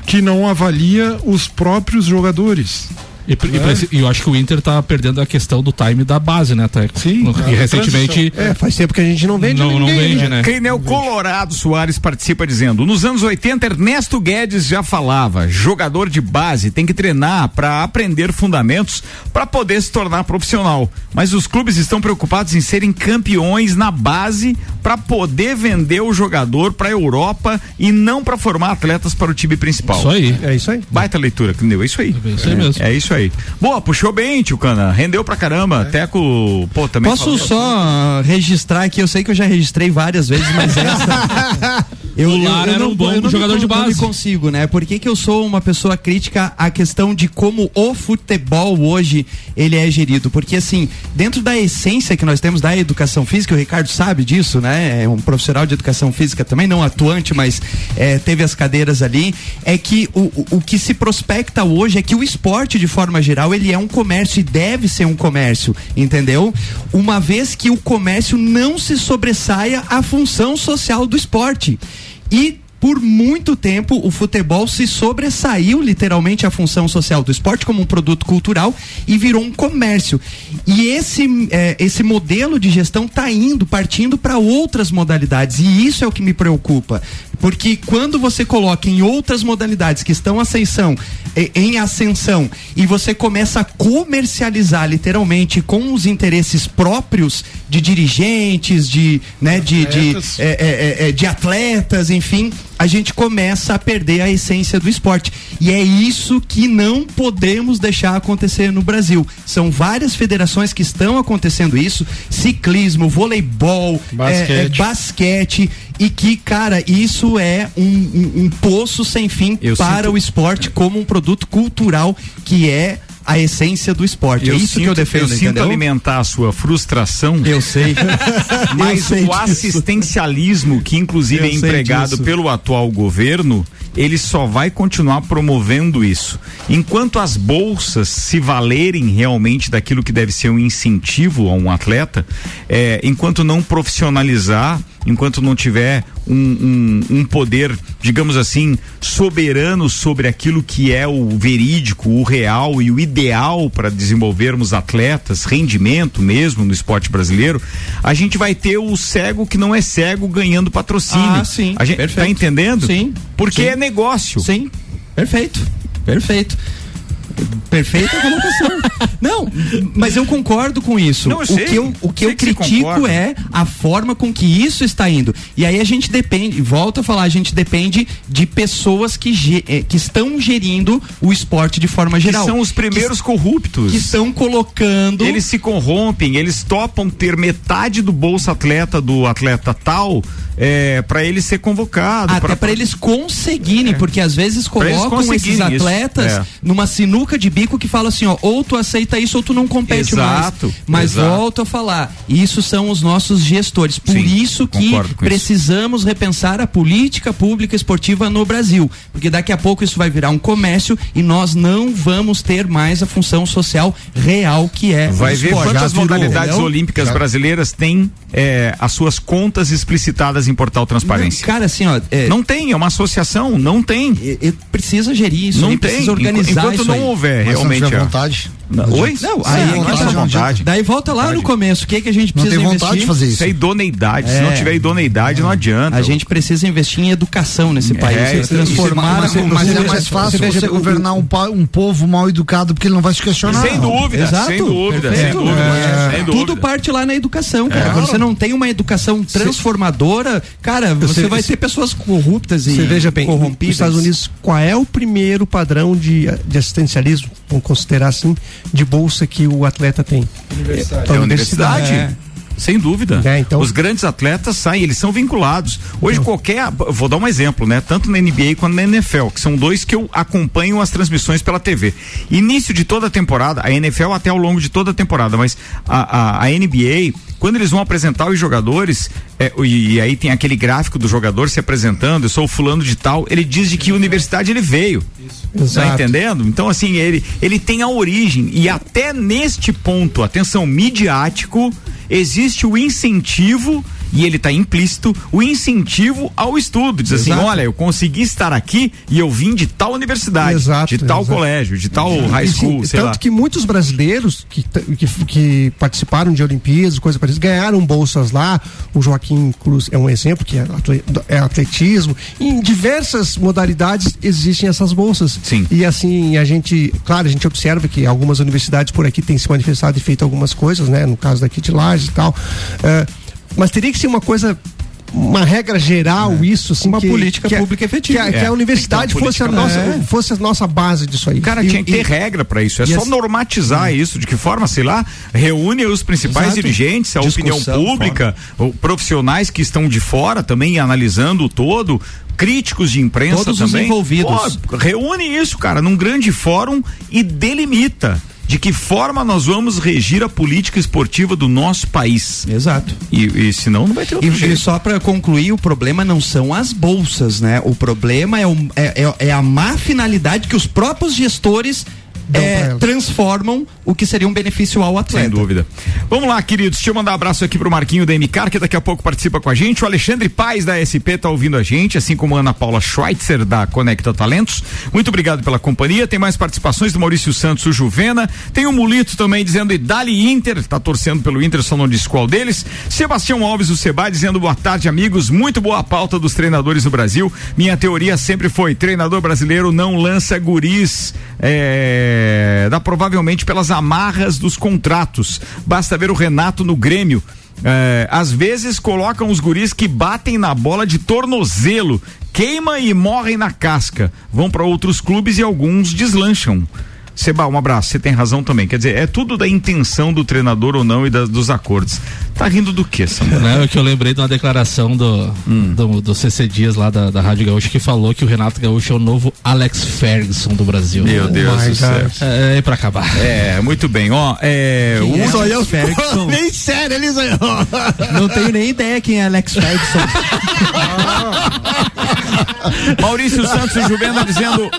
que não avalia os próprios jogadores. E, e esse- e eu acho que o Inter tá perdendo a questão do time da base, né, Teco? Sim, No- que a recentemente É, faz tempo que a gente não vende não, não ninguém, vende, né? Creinel Colorado Soares participa dizendo: nos anos 80, Ernesto Guedes já falava, jogador de base tem que treinar para aprender fundamentos para poder se tornar profissional. Mas os clubes estão preocupados em serem campeões na base para poder vender o jogador para Europa e não para formar atletas para o time principal. Isso aí. É isso aí. Baita leitura, Creinel, é isso aí. É isso aí mesmo. É isso aí. Boa, puxou bem, tio Cana. Rendeu pra caramba. Teco, pô, também. Posso falou- só registrar aqui, eu sei que eu já registrei várias vezes, mas essa. Eu, O Lara era um bom eu não jogador me, de não base. me consigo, né? Por que, que eu sou uma pessoa crítica à questão de como o futebol hoje ele é gerido? Porque assim, dentro da essência que nós temos da educação física, o Ricardo sabe disso, né? É um profissional de educação física também, não atuante, mas é, teve as cadeiras ali. É que o, o, o que se prospecta hoje é que o esporte, de forma geral, ele é um comércio e deve ser um comércio, entendeu? Uma vez que o comércio não se sobressaia à função social do esporte. E por muito tempo o futebol se sobressaiu literalmente à função social do esporte como um produto cultural e virou um comércio. E esse, eh, esse modelo de gestão está indo, partindo para outras modalidades. E isso é o que me preocupa. Porque quando você coloca em outras modalidades que estão ascensão, e- em ascensão e você começa a comercializar literalmente com os interesses próprios de dirigentes, de, né, de, de, Atletas. é, é, é, de atletas, enfim, a gente começa a perder a essência do esporte. E é isso que não podemos deixar acontecer no Brasil. São várias federações que estão acontecendo isso: ciclismo, voleibol, Basquete. é, é, basquete. E que, cara, isso é um, um- um poço sem fim Eu para sinto- o esporte como um produto cultural que é a essência do esporte. é isso que eu defendo, eu sinto entendeu? alimentar a sua frustração. Eu sei. Mas Eu sei o disso. assistencialismo, que inclusive Eu é empregado disso. pelo atual governo, ele só vai continuar promovendo isso. Enquanto as bolsas se valerem realmente daquilo que deve ser um incentivo a um atleta, é, enquanto não profissionalizar, enquanto não tiver um, um, um poder, digamos assim, soberano sobre aquilo que é o verídico, o real e o ideal para desenvolvermos atletas, rendimento mesmo no esporte brasileiro, a gente vai ter o cego que não é cego ganhando patrocínio. Ah, sim, A gente tá perfeito. entendendo? Sim, Porque sim. é negócio. Sim, perfeito, perfeito. Perfeita colocação. Não, mas eu concordo com isso. Não, o que eu, o que eu que critico concorda. é a forma com que isso está indo. E aí a gente depende, volta a falar, a gente depende de pessoas que, eh, que estão gerindo o esporte de forma Que geral. são os primeiros que, corruptos. que estão colocando. Eles se corrompem, eles topam ter metade do bolsa atleta do atleta tal é, para ele ser convocado. Até para eles conseguirem, porque às vezes colocam esses atletas é. numa sinuca de bico que fala assim, ó, ou tu aceita isso ou tu não compete Exato, mais. Mas exato. volto a falar, isso são os nossos gestores. Por Sim, isso que com isso. precisamos repensar a política pública esportiva no Brasil, porque daqui a pouco isso vai virar um comércio e nós não vamos ter mais a função social real que é Vai o ver esporte. quantas Já virou, modalidades entendeu? olímpicas brasileiras têm é, as suas contas explicitadas em portal transparência. Cara, assim, ó, é, Não tem, é uma associação, não tem. e- e precisa gerir isso, Não tem. precisa organizar Enquanto isso não aí. Houver Mas se não realmente. tiver vontade. Não, Oi? Não, aí não que tem tá. vontade. Daí volta lá no Vontade. começo. O que, que a gente Não precisa tem investir? vontade de fazer Isso isso. é idoneidade. Se É. não tiver idoneidade, não adianta. A gente precisa investir em educação nesse país. É, transformar Mas, a mas cultura. é mais fácil você você, governar um, um povo mal educado porque ele não vai se questionar. Sem dúvida, Exato, sem dúvida, sem dúvida, É, Tudo parte lá na educação, cara. Quando você não tem uma educação transformadora, cara, você Você- vai ter pessoas corruptas e Você veja bem, nos corrompidas. Estados Unidos, qual é o primeiro padrão de, de assistencialismo, vamos considerar assim, de bolsa que o atleta tem? Universidade. É a universidade. É. Sem dúvida. É, então- Os grandes atletas saem, eles são vinculados. Hoje qualquer, vou dar um exemplo, né? Tanto na NBA quanto na NFL, que são dois que eu acompanho as transmissões pela TV. Início de toda a temporada, a NFL até ao longo de toda a temporada, mas a, a, a NBA, quando eles vão apresentar os jogadores, é, e, e aí tem aquele gráfico do jogador se apresentando, eu sou o fulano de tal, ele diz de que universidade ele veio. Tá Exato. entendendo? Então, assim, ele, ele tem a origem. E até neste ponto, atenção, midiático, existe o incentivo, e ele está implícito, o incentivo ao estudo. Diz assim: Exato. olha, eu consegui estar aqui e eu vim de tal universidade, Exato, de tal exato. colégio, de tal high sim, school, sei tanto lá. que muitos brasileiros que, que, que participaram de Olimpíadas, coisa parecida, ganharam bolsas lá. O Joaquim Cruz é um exemplo, que é, é atletismo. Em diversas modalidades existem essas bolsas. Sim. E assim, a gente, claro, a gente observa que algumas universidades por aqui têm se manifestado e feito algumas coisas, né? No caso daqui de Lages e tal. Eh, mas teria que ser uma coisa. Uma regra geral, isso, assim. Uma que- política que a- pública efetiva. Que a, que É, a universidade tem que ter fosse a, nossa, É. fosse a nossa base disso aí. Cara, E- tinha que ter regra para isso. É só esse- normatizar isso. De que forma, sei lá, reúne os principais Exato. dirigentes, a opinião Discussão, pública, ou profissionais que estão de fora também analisando o todo. Críticos de imprensa Todos os também. envolvidos. Pô, reúne isso, cara, num grande fórum e delimita de que forma nós vamos regir a política esportiva do nosso país. Exato. E, e senão não vai ter outro E, e jeito. só para concluir, o problema não são as bolsas, né? O problema é, o- é- é- é a má finalidade que os próprios gestores é, transformam o que seria um benefício ao atleta. Sem dúvida. Vamos lá, queridos. Deixa eu mandar um abraço aqui pro Marquinho da MCAR, que daqui a pouco participa com a gente. O Alexandre Paz da SP tá ouvindo a gente, assim como a Ana Paula Schweitzer da Conecta Talentos. Muito obrigado pela companhia. Tem mais participações do Maurício Santos, o Juvena. Tem o Mulito também dizendo Idali Inter, tá torcendo pelo Inter, só não disse qual deles. Sebastião Alves, o Seba, dizendo boa tarde, amigos. Muito boa pauta dos treinadores no Brasil. Minha teoria sempre foi: treinador brasileiro não lança guris. É, dá provavelmente pelas amarras dos contratos. Basta ver o Renato no Grêmio. É, às vezes colocam os guris que batem na bola de tornozelo, queima e morrem na casca. Vão para outros clubes e alguns deslancham. Seba, um abraço. Você tem razão também. Quer dizer, é tudo da intenção do treinador ou não e da, dos acordos. Tá rindo do que, Samuel? Não, é que eu lembrei de uma declaração do, hum. do, do, CC Dias lá da, da Rádio Gaúcha que falou que o Renato Gaúcho é o novo Alex Ferguson do Brasil. Meu Deus oh do céu. É, é pra acabar. É, muito bem. Ó, é. Quem o é Alex Ferguson. nem sério, ele Não tenho nem ideia quem é Alex Ferguson. Maurício Santos e Juvena dizendo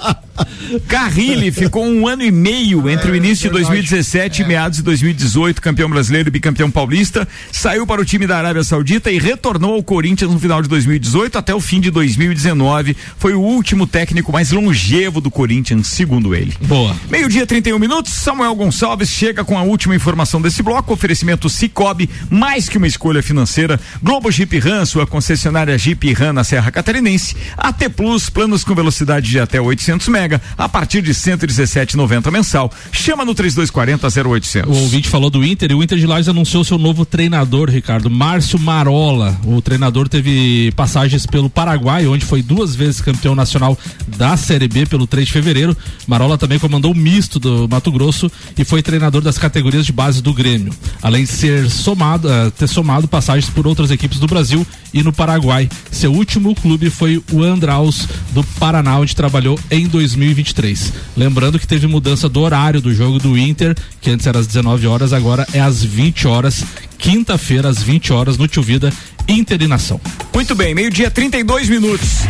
Carrilli ficou um ano e meio entre o início de 2017 e meados de 2018, campeão brasileiro e bicampeão paulista, saiu para o time da Arábia Saudita e retornou ao Corinthians no final de 2018 até o fim de 2019. Foi o último técnico mais longevo do Corinthians, segundo ele. Boa. Meio-dia, 31 minutos. Samuel Gonçalves chega com a última informação desse bloco. Oferecimento Cicobi, mais que uma escolha financeira. Globo Jeep Ram, sua concessionária Jeep Ram na Serra Catarinense. AT Plus, planos com velocidade de até 800 mega, a partir de 117,90 mensal. Chama no 3240 0800. O ouvinte falou do Inter e o Inter de Lages anunciou seu novo treinador, Ricardo, Márcio Marola. O treinador teve passagens pelo Paraguai, onde foi duas vezes campeão nacional da Série B pelo 3 de fevereiro. Marola também comandou o misto do Mato Grosso e foi treinador das categorias de base do Grêmio. Além de ser somado, uh, ter somado passagens por outras equipes do Brasil e no Paraguai. Seu último clube foi o Andraus do Paraná, onde trabalhou em 2023. Lembrando que teve mudança do horário do jogo do Inter, que antes era às 19 horas, agora é às 20 horas, quinta-feira às 20 horas no Tio Vida Inter e Nação. Muito bem, meio-dia 32 minutos.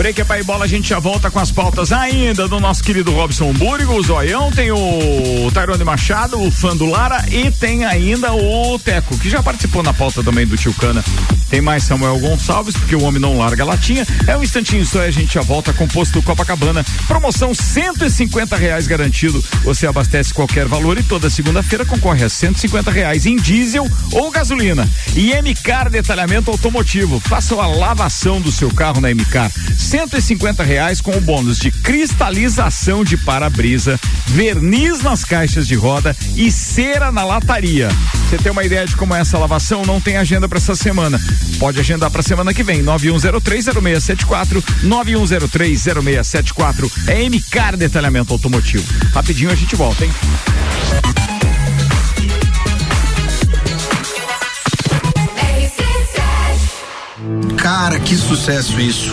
Break é pai bola, a gente já volta com as pautas ainda do nosso querido Robson Burgo, o Zoião, tem o Tairone Machado, o fã do Lara e tem ainda o Teco, que já participou na pauta também do Tio Cana. Tem mais Samuel Gonçalves, porque o homem não larga a latinha. É um instantinho só e a gente já volta com o posto Copacabana. Promoção 150 reais garantido. Você abastece qualquer valor e toda segunda-feira concorre a 150 reais em diesel ou gasolina. E MCAR Detalhamento Automotivo. Faça a lavação do seu carro na MCAR 150 reais com o bônus de cristalização de para-brisa, verniz nas caixas de roda e cera na lataria. Você tem uma ideia de como é essa lavação? Não tem agenda para essa semana. Pode agendar para semana que vem. 91030674 91030674 é MCAR Detalhamento Automotivo. Rapidinho a gente volta, hein? Cara, que sucesso isso.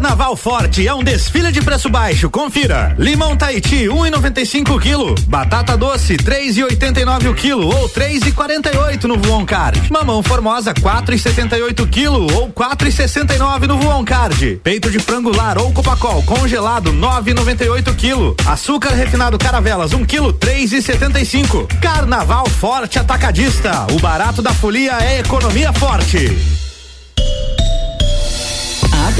Carnaval Forte é um desfile de preço baixo. Confira. Limão Tahiti 1,95 um quilo. Batata doce 3,89 o quilo ou 3,48 no Voon Card. Mamão Formosa 4,78 quilo ou 4,69 no Voon Card. Peito de frango lar ou copacol congelado 9,98 quilo. Açúcar refinado Caravelas 1 um quilo 3,75. Carnaval Forte Atacadista. O barato da folia é economia forte.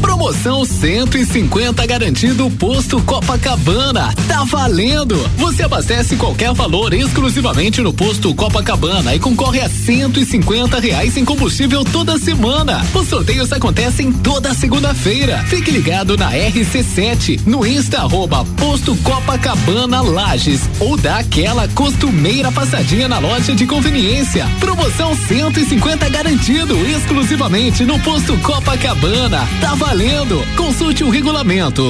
Promoção 150 garantido posto Copacabana. Tá valendo! Você abastece qualquer valor exclusivamente no posto Copacabana e concorre a 150 reais em combustível toda semana. Os sorteios acontecem toda segunda-feira. Fique ligado na RC7 no Insta arroba posto Copacabana Lages ou dá aquela costumeira passadinha na loja de conveniência. Promoção 150 garantido exclusivamente no posto Copacabana. Tá valendo! Consulte o regulamento.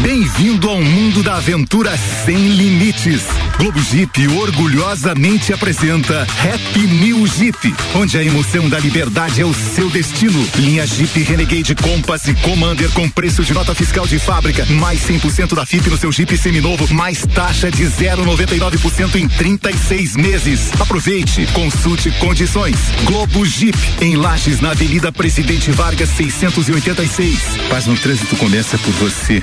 Bem-vindo ao mundo da aventura sem limites. Globo Jeep orgulhosamente apresenta Happy New Jeep, onde a emoção da liberdade é o seu destino. Linha Jeep Renegade Compass e Commander com preço de nota fiscal de fábrica, mais 100% da FIP no seu Jeep seminovo, mais taxa de 0,99% em 36 meses. Aproveite, consulte condições. Globo Jeep em Lages, na Avenida Presidente Vargas 686. Paz no trânsito começa por você.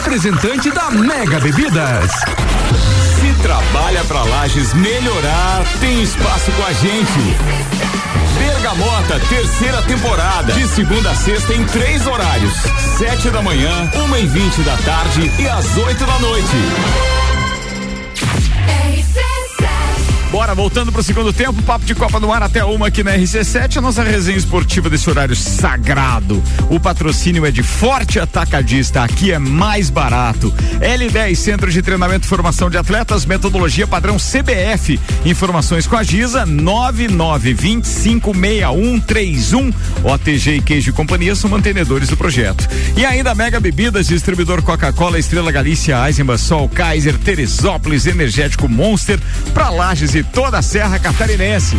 representante da Mega Bebidas. Se trabalha para Lages melhorar, tem espaço com a gente. Bergamota, terceira temporada. De segunda a sexta em três horários: sete da manhã, uma e vinte da tarde e às oito da noite. Bora, voltando pro segundo tempo, papo de Copa no ar até uma aqui na RC7, a nossa resenha esportiva desse horário sagrado. O patrocínio é de Forte Atacadista, aqui é mais barato. L10, Centro de Treinamento e Formação de Atletas, metodologia padrão CBF. Informações com a Giza, 99256131. OTG e Queijo e Companhia são mantenedores do projeto. E ainda Mega Bebidas, distribuidor Coca-Cola, Estrela Galícia, Eisenbahn, Sol, Kaiser, Teresópolis, Energético Monster, pra Lages e toda a Serra Catarinense.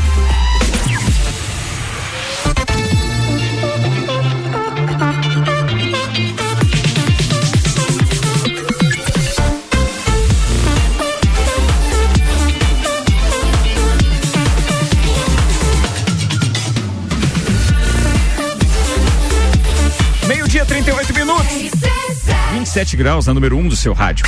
27 graus na número 1 um do seu rádio.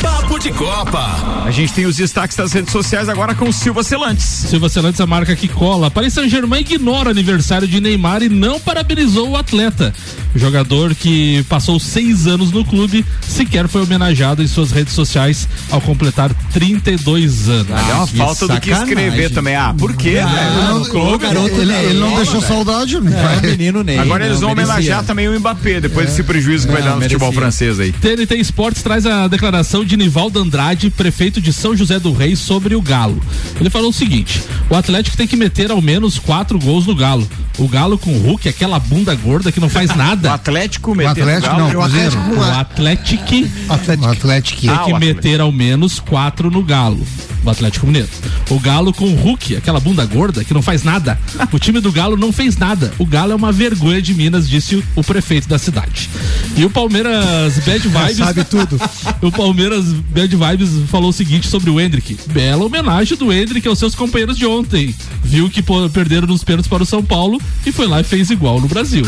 Papo de Copa. A gente tem os destaques das redes sociais agora com o Silva Celantes. Silva Celantes, a marca que cola. Paris Saint-Germain ignora o aniversário de Neymar e não parabenizou o atleta. O jogador que passou seis anos no clube sequer foi homenageado em suas redes sociais ao completar 32 anos. Ah, é uma falta do que escrever também. Ah, por quê, Ah, né? não, No clube. ele- ele- ele não deixou saudade, né? É, menino Ney, Agora eles vão merecia. homenagear também o Mbappé, depois desse prejuízo que vai Não, dar no futebol merecia. Aí. TNT Esportes traz a declaração de Nivaldo Andrade, prefeito de São José do Rei, sobre o Galo. Ele falou o seguinte: o Atlético tem que meter ao menos quatro gols no Galo. O Galo com o Hulk, aquela bunda gorda que não faz nada. O Atlético O Atlético não, o Cruzeiro. O Atlético O Atlético. tem Ah, que meter ao menos quatro no Galo. O Atlético Mineiro. O Galo com o Hulk, aquela bunda gorda que não faz nada. O time do Galo não fez nada. O Galo é uma vergonha de Minas, disse o prefeito da cidade. E o Palmeiras Bad Vibes. Sabe tudo. o Palmeiras Bad Vibes falou o seguinte sobre o Hendrick. Bela homenagem do Hendrick aos seus companheiros de ontem. Viu que perderam nos pênaltis para o São Paulo e foi lá e fez igual no Brasil.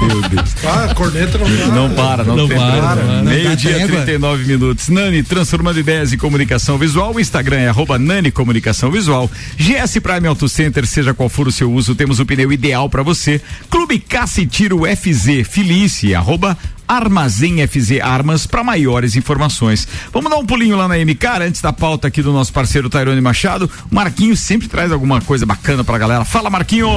Meu Deus. Ah, a corneta não, Não para, não, Não para, para. Meio-dia, Não dá 39 minutos. Nani, transformando ideias em comunicação visual. O Instagram é arroba Nani Comunicação Visual. GS Prime Auto Center, seja qual for o seu uso, temos o pneu ideal para você. Clube Caça e Tiro FZ Felice, arroba Armazém FZ Armas para maiores informações. Vamos dar um pulinho lá na MK antes da pauta aqui do nosso parceiro Tairone Machado. O Marquinho sempre traz alguma coisa bacana pra galera. Fala, Marquinho!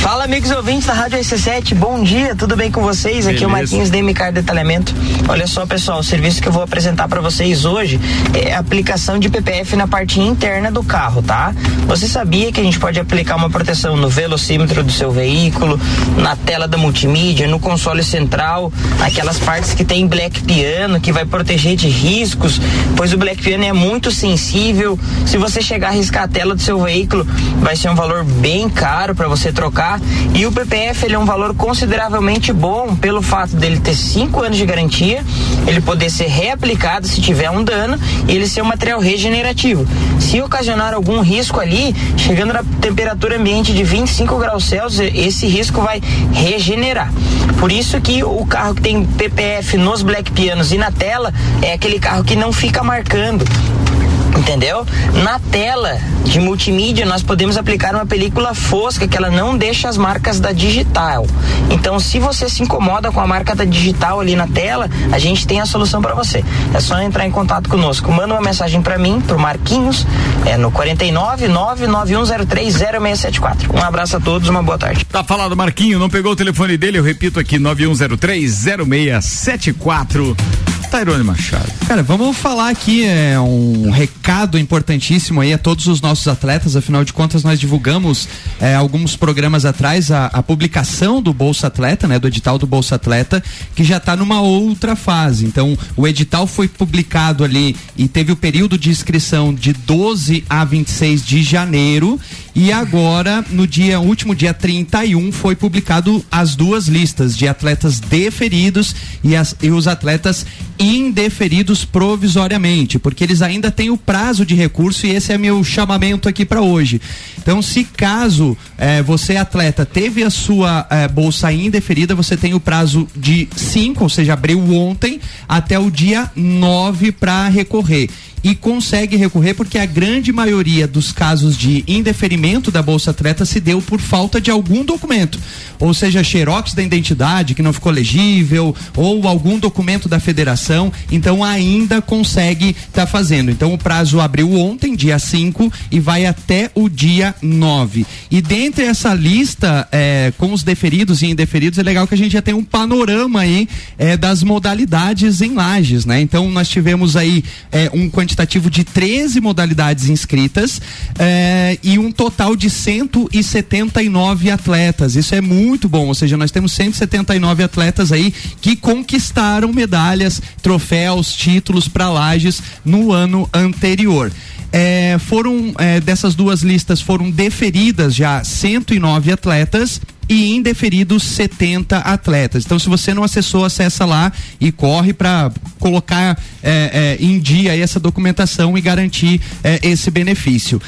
Fala, amigos ouvintes da Rádio RC7, bom dia, tudo bem com vocês? Aqui é o Beleza. Marquinhos da MK Detalhamento. Olha só, pessoal, o serviço que eu vou apresentar para vocês hoje é a aplicação de PPF na parte interna do carro, tá? Você sabia que a gente pode aplicar uma proteção no velocímetro do seu veículo, na tela da multimídia, no console central, aquelas partes que tem black piano, que vai proteger de riscos, pois o black piano é muito sensível. Se você chegar a riscar a tela do seu veículo, vai ser um valor bem caro para você trocar. E o PPF ele é um valor consideravelmente bom pelo fato dele ter cinco anos de garantia, ele poder ser reaplicado se tiver um dano e ele ser um material regenerativo. Se ocasionar algum risco ali, chegando na temperatura ambiente de 25 graus Celsius, esse risco vai regenerar. Por isso que o carro que tem PPF nos black pianos e na tela é aquele carro que não fica marcando. Entendeu? Na tela de multimídia nós podemos aplicar uma película fosca que ela não deixa as marcas da digital. Então, se você se incomoda com a marca da digital ali na tela, a gente tem a solução para você. É só entrar em contato conosco. Manda uma mensagem para mim, pro Marquinhos, é no 49 99103 0674. Um abraço a todos, uma boa tarde. Tá falado, Marquinho, não pegou o telefone dele, eu repito aqui, 9103-0674. Tairone Machado. Cara, vamos falar aqui é um recado importantíssimo aí a todos os nossos atletas. Afinal de contas, nós divulgamos é, alguns programas atrás a, a publicação do Bolsa Atleta, né, do edital do Bolsa Atleta, que já está numa outra fase. Então, o edital foi publicado ali e teve o período de inscrição de 12 a 26 de janeiro. E agora, no dia último dia 31, foi publicado as duas listas de atletas deferidos e, as, e os atletas indeferidos provisoriamente, porque eles ainda têm o prazo de recurso e esse é meu chamamento aqui para hoje. Então, se caso eh, você atleta teve a sua eh, bolsa indeferida, você tem o prazo de 5, ou seja, abriu ontem até o dia 9 para recorrer e consegue recorrer porque a grande maioria dos casos de indeferimento da Bolsa Atleta se deu por falta de algum documento, ou seja, xerox da identidade que não ficou legível ou algum documento da federação, então ainda consegue estar tá fazendo. Então o prazo abriu ontem, dia 5, e vai até o dia 9. E dentre essa lista eh, com os deferidos e indeferidos, é legal que a gente já tem um panorama aí eh, das modalidades em lajes, né? Então nós tivemos aí eh, um quantitativo de 13 modalidades inscritas eh, e um total de 179 atletas. Isso é muito bom, ou seja, nós temos 179 atletas aí que conquistaram medalhas, troféus, títulos para Lages no ano anterior. É, foram é, dessas duas listas foram deferidas já 109 atletas e indeferidos 70 atletas. Então, se você não acessou, acessa lá e corre para colocar é, é, em dia essa documentação e garantir é, esse benefício.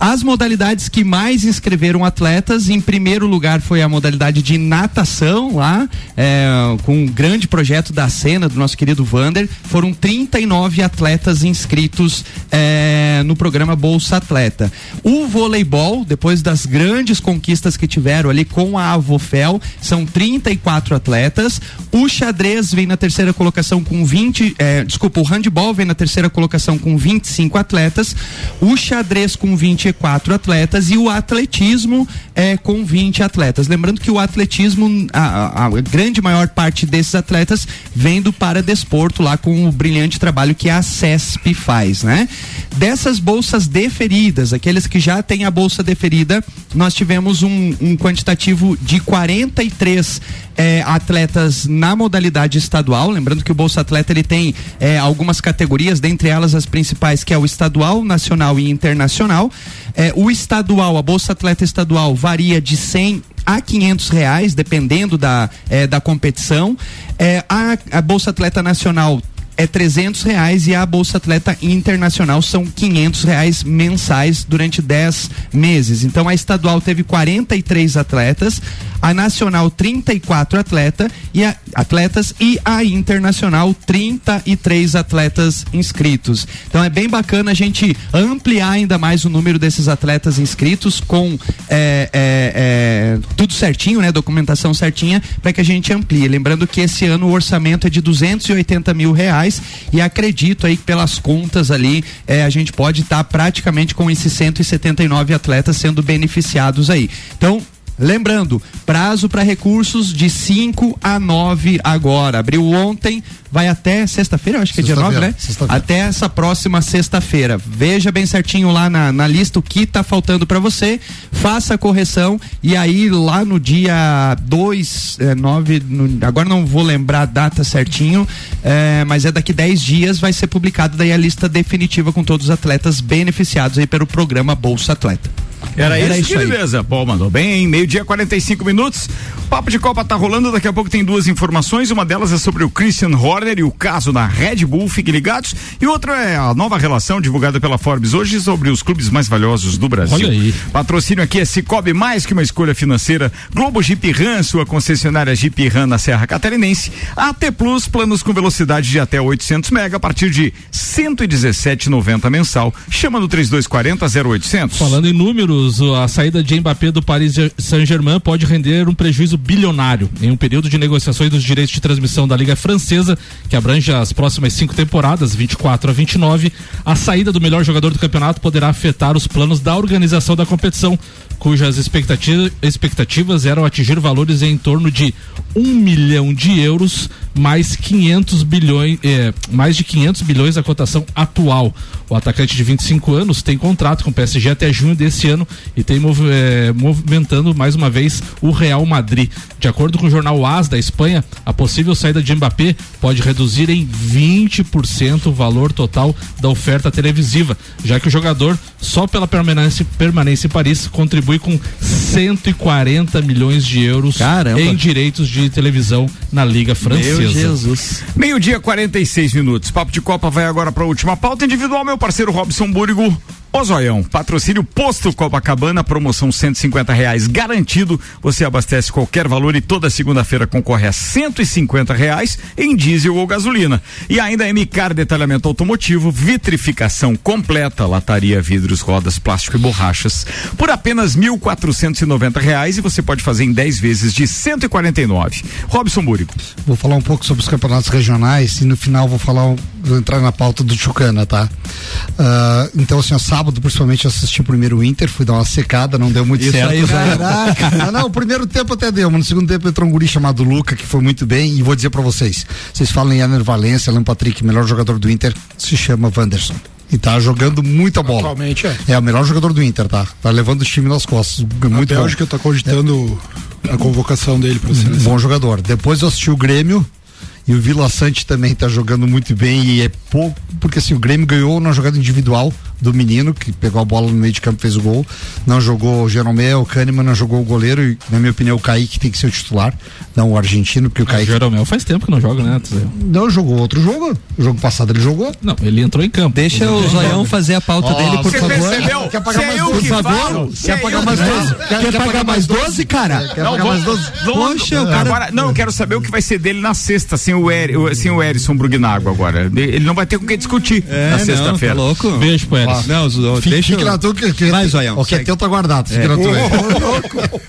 As modalidades que mais inscreveram atletas, em primeiro lugar foi a modalidade de natação lá, é, com um grande projeto da cena do nosso querido Vander. Foram 39 atletas inscritos é, no programa Bolsa Atleta. O voleibol, depois das grandes conquistas que tiveram ali com a Avofel, são 34 atletas. O xadrez vem na terceira colocação com 20. É, desculpa, o handball vem na terceira colocação com 25 atletas. O xadrez com 20 24 atletas e o atletismo é, com 20 atletas. Lembrando que o atletismo, a, a, grande maior parte desses atletas vem do paradesporto lá com o brilhante trabalho que a CESP faz, né? Dessas bolsas deferidas, aqueles que já têm a bolsa deferida, nós tivemos um, um quantitativo de 43 é, atletas na modalidade estadual. Lembrando que o Bolsa Atleta ele tem é, algumas categorias, dentre elas as principais, que é o estadual, nacional e internacional. É, o estadual, a Bolsa Atleta estadual, varia de 100 a 500 reais, dependendo da, da competição. a, a Bolsa Atleta Nacional é 300 reais e a Bolsa Atleta Internacional são 500 reais mensais durante 10 meses. Então a estadual teve 43 atletas, a nacional 34 atleta e a, atletas e a internacional 33 atletas inscritos. Então é bem bacana a gente ampliar ainda mais o número desses atletas inscritos com é, é, é, tudo certinho, né? Documentação certinha para que a gente amplie. Lembrando que esse ano o orçamento é de 280 mil reais e acredito aí que pelas contas ali é, a gente pode estar praticamente com esses 179 atletas sendo beneficiados aí. Então Lembrando, prazo para recursos de 5 a 9 agora. Abriu ontem, vai até sexta-feira, acho que é dia 9, né? Até essa próxima sexta-feira. Veja bem certinho lá na, na lista o que está faltando para você, faça a correção e aí lá no dia 2, é, 9, no, agora não vou lembrar a data certinho, é, mas é daqui 10 dias vai ser publicada daí a lista definitiva com todos os atletas beneficiados aí pelo programa Bolsa Atleta. Era, Era isso, isso beleza. Bom, mandou bem, hein? Meio-dia, 45 minutos. Papo de Copa tá rolando. Daqui a pouco tem duas informações. Uma delas é sobre o Christian Horner e o caso da Red Bull. Fiquem ligados. E outra é a nova relação divulgada pela Forbes hoje sobre os clubes mais valiosos do Brasil. Olha aí. Patrocínio aqui é Cicobi, mais que uma escolha financeira. Globo Jeep Ram, sua concessionária Jeep Ram na Serra Catarinense. AT Plus, planos com velocidade de até 800 mega a partir de 117,90 mensal. Chama no 3240 0800. Falando em números, a saída de Mbappé do Paris Saint-Germain pode render um prejuízo bilionário em um período de negociações dos direitos de transmissão da Liga Francesa, que abrange as próximas cinco temporadas, 24 a 29. A saída do melhor jogador do campeonato poderá afetar os planos da organização da competição, cujas expectativa, expectativas eram atingir valores em torno de um milhão de euros mais 500 bilhões, eh, mais de 500 bilhões a cotação atual. O atacante de 25 anos tem contrato com o PSG até junho desse ano e tem mov eh, movimentando mais uma vez o Real Madrid. De acordo com o jornal AS da Espanha, a possível saída de Mbappé pode reduzir em 20% o valor total da oferta televisiva, já que o jogador só pela permanência, permanência em Paris contribui com 140 milhões de euros Caramba. em direitos de televisão na Liga Francesa. Meu Jesus. Meio-dia, 46 minutos. Papo de Copa vai agora para a última pauta individual. Meu parceiro Robson Burgo. Ô Zoião, patrocínio Posto Copacabana, promoção 150 reais garantido. Você abastece qualquer valor e toda segunda-feira concorre a 150 reais em diesel ou gasolina. E ainda MCAR Detalhamento Automotivo, vitrificação completa, lataria, vidros, rodas, plástico e borrachas. Por apenas 1.490 reais e você pode fazer em 10 vezes de 149. Robson Burgo. Vou falar um pouco sobre os campeonatos regionais e no final vou falar, vou entrar na pauta do Chucana, tá? Ah, então, assim, ó, sábado, principalmente, eu assisti o primeiro Inter, fui dar uma secada, não deu muito Isso certo. aí, Zé. Caraca! ah, não, o primeiro tempo até deu, mas no segundo tempo entrou um guri chamado Luca, que foi muito bem, e vou dizer pra vocês, vocês falam em Ener Valência, Alan Patrick, melhor jogador do Inter, se chama Wanderson. E tá jogando muita bola. Atualmente é. É o melhor jogador do Inter, tá? Tá levando o time nas costas. Muito a bom. Bélgica tá cogitando a convocação dele para seleção. bom jogador. Depois eu assisti o Grêmio e o Vila Sante também tá jogando muito bem e é pouco, porque assim, o Grêmio ganhou na jogada individual do menino, que pegou a bola no meio de campo e fez o gol. Não jogou o Jeromel, o Kahneman não jogou o goleiro e, na minha opinião, o Kaique tem que ser o titular, não o argentino, porque o O Kaique Jeromel faz tempo que não joga, né? Não jogou outro jogo. O jogo passado ele jogou. Não, ele entrou em campo. Deixa o Zoião fazer a pauta Ó, dele, por Você favor. percebeu? Quer pagar é mais eu doze, que por favor? falo, se Quer é pagar mais que doze? falo. Quer- quer pagar mais 12, cara? Quer Não, pagar mais 12? vamos- Poxa, o cara- Agora, não, eu quero saber o que vai ser dele na sexta, sem o, Eri, o- sem o Erison Brugnago agora. Ele não vai ter com quem discutir É, na não, sexta-feira. Tá louco? Beijo, Pérez. Não, Fique, deixa fique eu- na tua que, que Vai, Zoião, O que é teu tá guardado, fique É. na tua.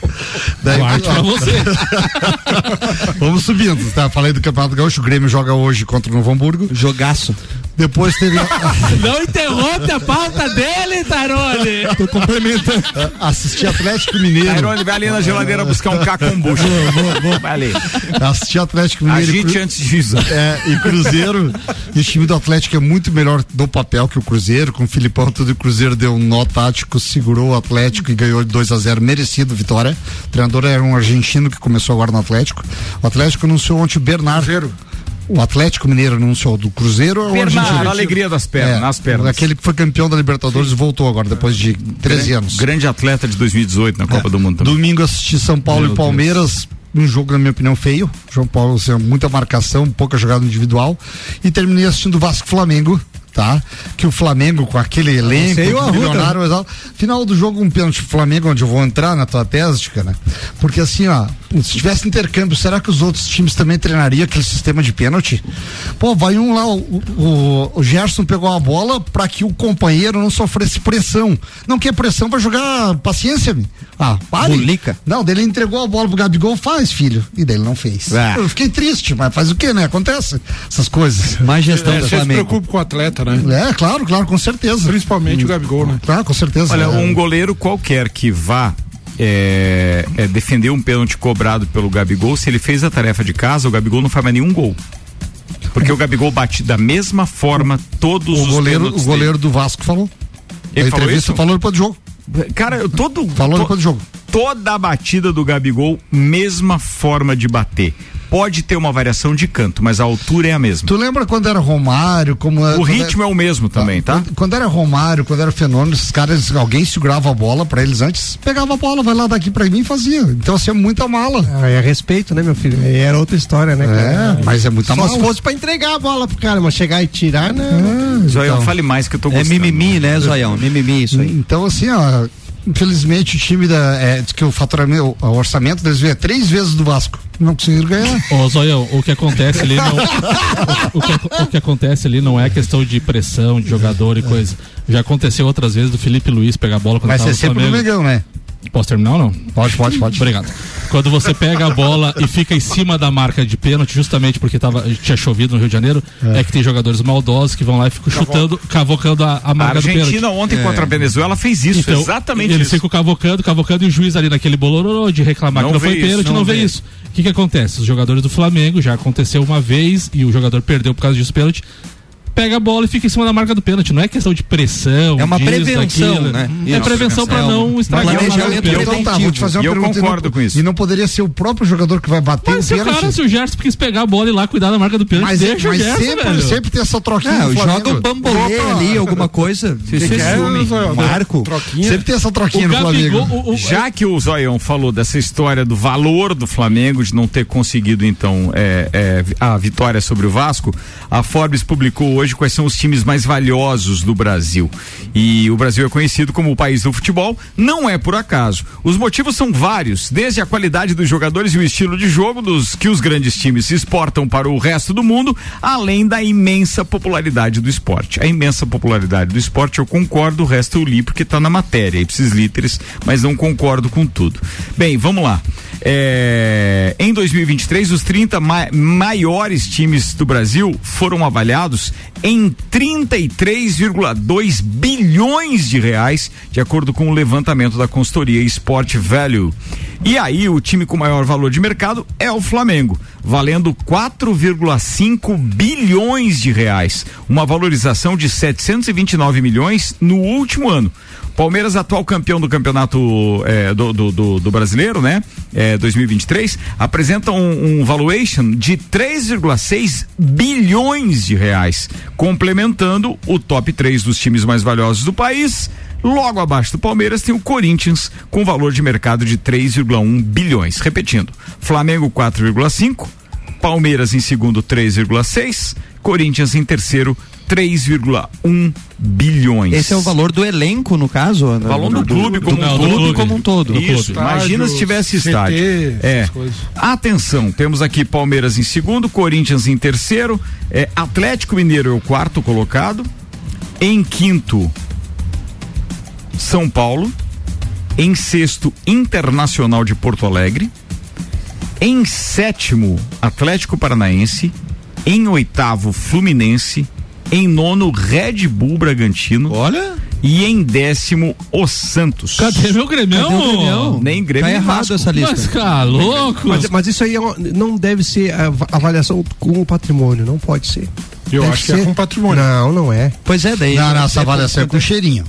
Daí, Guarde pra você. Vamos subindo, tá? Falei do Campeonato Gaúcho, o Grêmio joga hoje contra o Novo Hamburgo. Jogaço. Depois teve. Não interrompe a pauta dele, Tarone. Tô complementando. Assisti Atlético Mineiro. Tyrone, vai ali na geladeira buscar um cacombucho. Vai ali. Assisti Atlético Mineiro. e Agite Cru- antes disso. É, e Cruzeiro. e o time do Atlético é muito melhor do papel que o Cruzeiro. Com o Filipão, tudo o Cruzeiro deu um nó tático, segurou o Atlético e ganhou de 2 a 0 merecido vitória. O treinador era um argentino que começou agora no Atlético. O Atlético anunciou ontem o Bernardo. O Atlético Mineiro anunciou do Cruzeiro ou o Bernardo, argentino? a alegria das pernas, É, nas pernas. Aquele que foi campeão da Libertadores voltou agora, depois de 13 anos. Grande atleta de 2018 na Copa do Mundo também. Domingo assisti São Paulo Meu e Palmeiras. um jogo, na minha opinião, feio. João Paulo, assim, muita marcação, pouca jogada individual. E terminei assistindo o Vasco e Flamengo. Tá? Que o Flamengo com aquele elenco, sei, o milionário tal. Final do jogo, um pênalti pro Flamengo, onde eu vou entrar na tua tese, cara. Porque assim, ó, se tivesse intercâmbio, será que os outros times também treinariam aquele sistema de pênalti? Pô, vai um lá, o, o, o Gerson pegou a bola para que o companheiro não sofresse pressão. Não quer pressão para jogar paciência, meu. Ah, pare. Bulica. Não, dele entregou a bola pro Gabigol, faz, filho. E dele não fez. Ah. Eu fiquei triste, mas faz o quê, né? Acontece essas coisas. Mais gestão É, do você se Flamengo. preocupa com o atleta, né? É, claro, claro, com certeza. Principalmente o Gabigol, né? Claro, com certeza. Olha, É. um goleiro qualquer que vá é, é, defender um pênalti cobrado pelo Gabigol, se ele fez a tarefa de casa, o Gabigol não faz mais nenhum gol. Porque o Gabigol bate da mesma forma todos o os goleiro, pênaltis o goleiro do Vasco falou. Ele Na falou entrevista isso? falou depois do jogo. dele. Cara, eu todo. Falou to- depois do jogo. Toda a batida do Gabigol, mesma forma de bater. Pode ter uma variação de canto, mas a altura é a mesma. Tu lembra quando era Romário, como O quando ritmo é o mesmo também, tá? Quando, quando era Romário, quando era Fenômeno, esses caras, alguém segurava a bola pra eles antes, pegava a bola, vai lá daqui pra mim e fazia. Então assim, é muita mala. Ah, é respeito, né, meu filho? Aí era outra história, né, cara? É, mas é muita Só mala. se fosse pra entregar a bola pro cara, mas chegar e tirar, né? Zoião, então. fale mais que eu tô É gostando. mimimi, né, Zoião? Mimimi isso aí. Então assim, ó, infelizmente o time da, é, que o faturamento, o orçamento deles veio três vezes do Vasco. Não conseguiram ganhar. Ô, Zoião, o que acontece ali não. o, que, o que acontece ali não é questão de pressão, de jogador e coisa. Já aconteceu outras vezes do Felipe Luiz pegar a bola quando Vai tava no sempre no. Megão, né? Posso terminar ou não? Pode, pode, pode. Obrigado. Quando você pega a bola e fica em cima da marca de pênalti, justamente porque tava, tinha chovido no Rio de Janeiro, é, que tem jogadores maldosos que vão lá e ficam chutando, cavocando a, a A marca do pênalti. Argentina ontem contra a Venezuela fez isso, Então, exatamente eles isso. ficam cavocando, cavocando e o juiz ali naquele bolorô de reclamar Não que não foi isso, pênalti, não não, vê vê. isso. O que que acontece? Os jogadores do Flamengo, já aconteceu uma vez e o jogador perdeu por causa disso pênalti, pega a bola e fica em cima da marca do pênalti. Não é questão de pressão, É uma disso, prevenção, daquilo. né? É Isso. prevenção pra É um não estragar do planejamento pênalti. Então tá, vou te fazer uma E eu pergunta. concordo não, com isso. E não poderia ser o próprio jogador que vai bater Mas o se o pênalti? cara, se o Gerson quis pegar a bola e lá cuidar da marca do pênalti, Mas, é- deixa mas o Gerson, sempre, velho. sempre tem essa troquinha. Flamengo. joga o bambolê Opa! ali, alguma coisa. Que é, Zoião? Marco. Troquinha. Sempre tem essa troquinha O no Flamengo. Gabigol, o- o- Já que o Zoião falou dessa história do valor do Flamengo de não ter conseguido então é, é, a vitória sobre o Vasco, a Forbes publicou hoje quais são os times mais valiosos do Brasil. E o Brasil é conhecido como o país do futebol, não é por acaso. Os motivos são vários, desde a qualidade dos jogadores e o estilo de jogo dos que os grandes times exportam para o resto do mundo, além da imensa popularidade do esporte. A imensa popularidade do esporte eu concordo, o resto eu li porque está na matéria, ipsis literis, mas não concordo com tudo. Bem, vamos lá. É, em 2023, os 30 ma- maiores times do Brasil foram avaliados em 33,2 bilhões de reais, de acordo com o levantamento da consultoria Sport Value. E aí, o time com maior valor de mercado é o Flamengo, valendo 4,5 bilhões de reais, uma valorização de 729 milhões no último ano. Palmeiras, atual campeão do campeonato eh, do, do, do- do brasileiro, né? Eh, 2023, apresenta um, um valuation de 3,6 bilhões de reais, complementando o top 3 dos times mais valiosos do país. Logo abaixo do Palmeiras tem o Corinthians, com valor de mercado de 3,1 bilhões. Repetindo, Flamengo 4,5, Palmeiras em segundo 3,6, Corinthians em terceiro 3,1 bilhões. Esse é o valor do elenco, no caso? O valor do clube como não, um do todo. clube. como um todo. Isso, imagina se tivesse CT, estádio. essas É. coisas. Atenção, temos aqui Palmeiras em segundo, Corinthians em terceiro, é, Atlético Mineiro é o quarto colocado, em quinto, São Paulo, em sexto, Internacional de Porto Alegre, em sétimo, Atlético Paranaense, em oitavo, Fluminense, em nono, Red Bull Bragantino. Olha. E em décimo, o Santos. Cadê meu Grêmio? Cadê o Grêmio? Nem Grêmio Tá errado Vasco. essa lista. Mas, cara, louco. Mas, mas isso aí é não deve ser avaliação com o patrimônio, não pode ser. Eu Deve acho que é ser- com patrimônio. Não, não é. Pois é, daí. Não, não, essa avaliação é com cheirinho.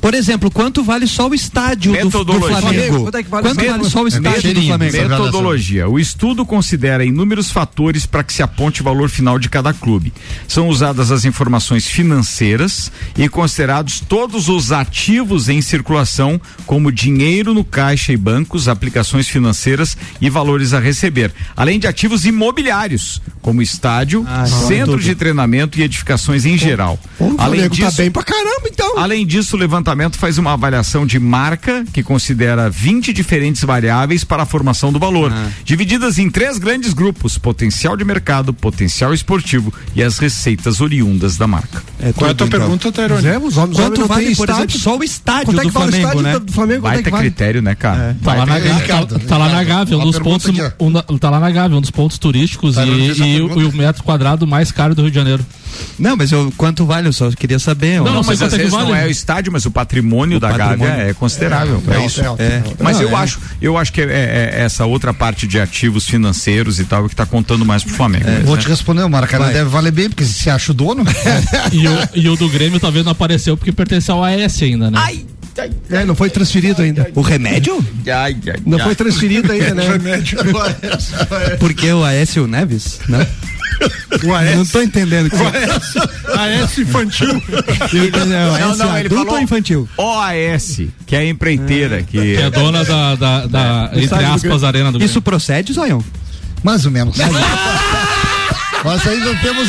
Por exemplo, quanto vale só o estádio do. Flamengo? Quanto é que vale Quanto o vale só o estádio do Flamengo? Metodologia. O estudo considera inúmeros fatores para que se aponte o valor final de cada clube. São usadas as informações financeiras e considerados todos os ativos em circulação, como dinheiro no caixa e bancos, aplicações financeiras e valores a receber, além de ativos imobiliários, como estádio, centro de treinamento e edificações em geral. Além tá disso, bem pra caramba, então. Além disso, levantamento faz uma avaliação de marca que considera 20 diferentes variáveis para a formação do valor, divididas em três grandes grupos: potencial de mercado, potencial esportivo e as receitas oriundas da marca. Qual é a tua pergunta, Tairone? É, os homens Quanto vale, por estádio. exemplo, só o estádio Quanto é do que vale o Flamengo, estádio né? do- Flamengo? Vai é ter vale? critério, né, cara? Tá lá, na, ter- Gávea, tá, tá lá na Gávea, um Uma dos pontos, um tá lá na Gávea, um dos pontos turísticos Tá, e, e pergunta. e o metro quadrado mais caro do Rio de Janeiro. Não, mas eu, quanto vale? Eu só queria saber. Não, não, mas Mas às é vezes não vale? é o estádio, mas o patrimônio O da patrimônio. Gávea é considerável. É, Não, isso. é, É. Mas Não, eu é. acho, eu acho que é, é- é essa outra parte de ativos financeiros e tal que está contando mais pro Flamengo. Vou mesmo, te né? responder, o Maracanã Vai. deve valer bem, porque se acha o dono. E o, e o do Grêmio talvez não apareceu porque pertence ao AS ainda, né? É, não foi transferido ainda. O remédio? Ai, ai, Não ai. foi transferido ainda, né? Porque o Aécio Neves? Não. Não tô entendendo. o AS infantil. Não, Não, não, ele adulto falou ou infantil? OAS, que é a empreiteira, que Que é dona da, da, da entre aspas, arena do Grêmio. Isso procede, Zoião? Mais ou menos. Nós ainda temos.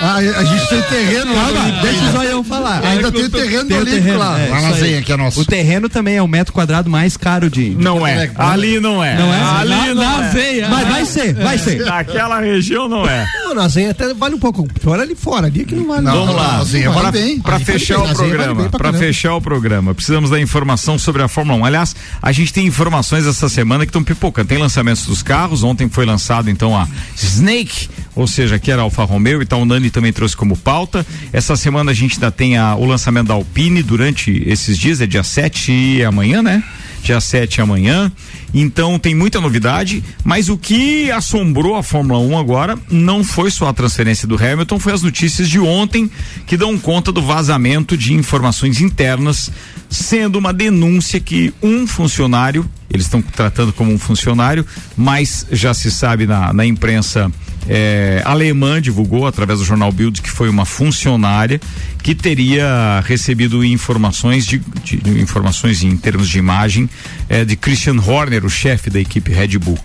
A, a- a gente tem terreno lá. Calma, deixa o Zoião falar. Ainda tem o terreno do Olímpico terreno, lá. é, lá isso na aí. Zenha, que é nosso. O terreno também é o metro quadrado mais caro de. não é. Ali não é. Não é? Ali Na- não na é. veia. Mas vai ser, vai ser. Naquela região não é. Não, na Zenha até vale um pouco. Pior ali fora, ali é que não vale. Não, Vamos lá. Zenha vale bem. Pra fechar o Zenha programa, pra fechar o programa, precisamos da informação sobre a Fórmula 1. Aliás, a gente tem informações essa semana que estão pipocando. Tem lançamentos dos carros. Ontem foi lançado então a Snake, ou seja, que era Alfa Romeo e tal. O Nani também trouxe como pauta. Essa semana a gente ainda tem a- o lançamento da Alpine durante esses dias, é dia 7 e amanhã, né? Dia 7 amanhã. Então tem muita novidade, mas o que assombrou a Fórmula 1 agora não foi só a transferência do Hamilton, foi as notícias de ontem que dão conta do vazamento de informações internas, sendo uma denúncia que um funcionário, eles estão tratando como um funcionário, mas já se sabe na, na imprensa eh, alemã divulgou através do jornal Bild que foi uma funcionária que teria recebido informações de, de- de informações em termos de imagem eh, de Christian Horner, o chefe da equipe Red Bull.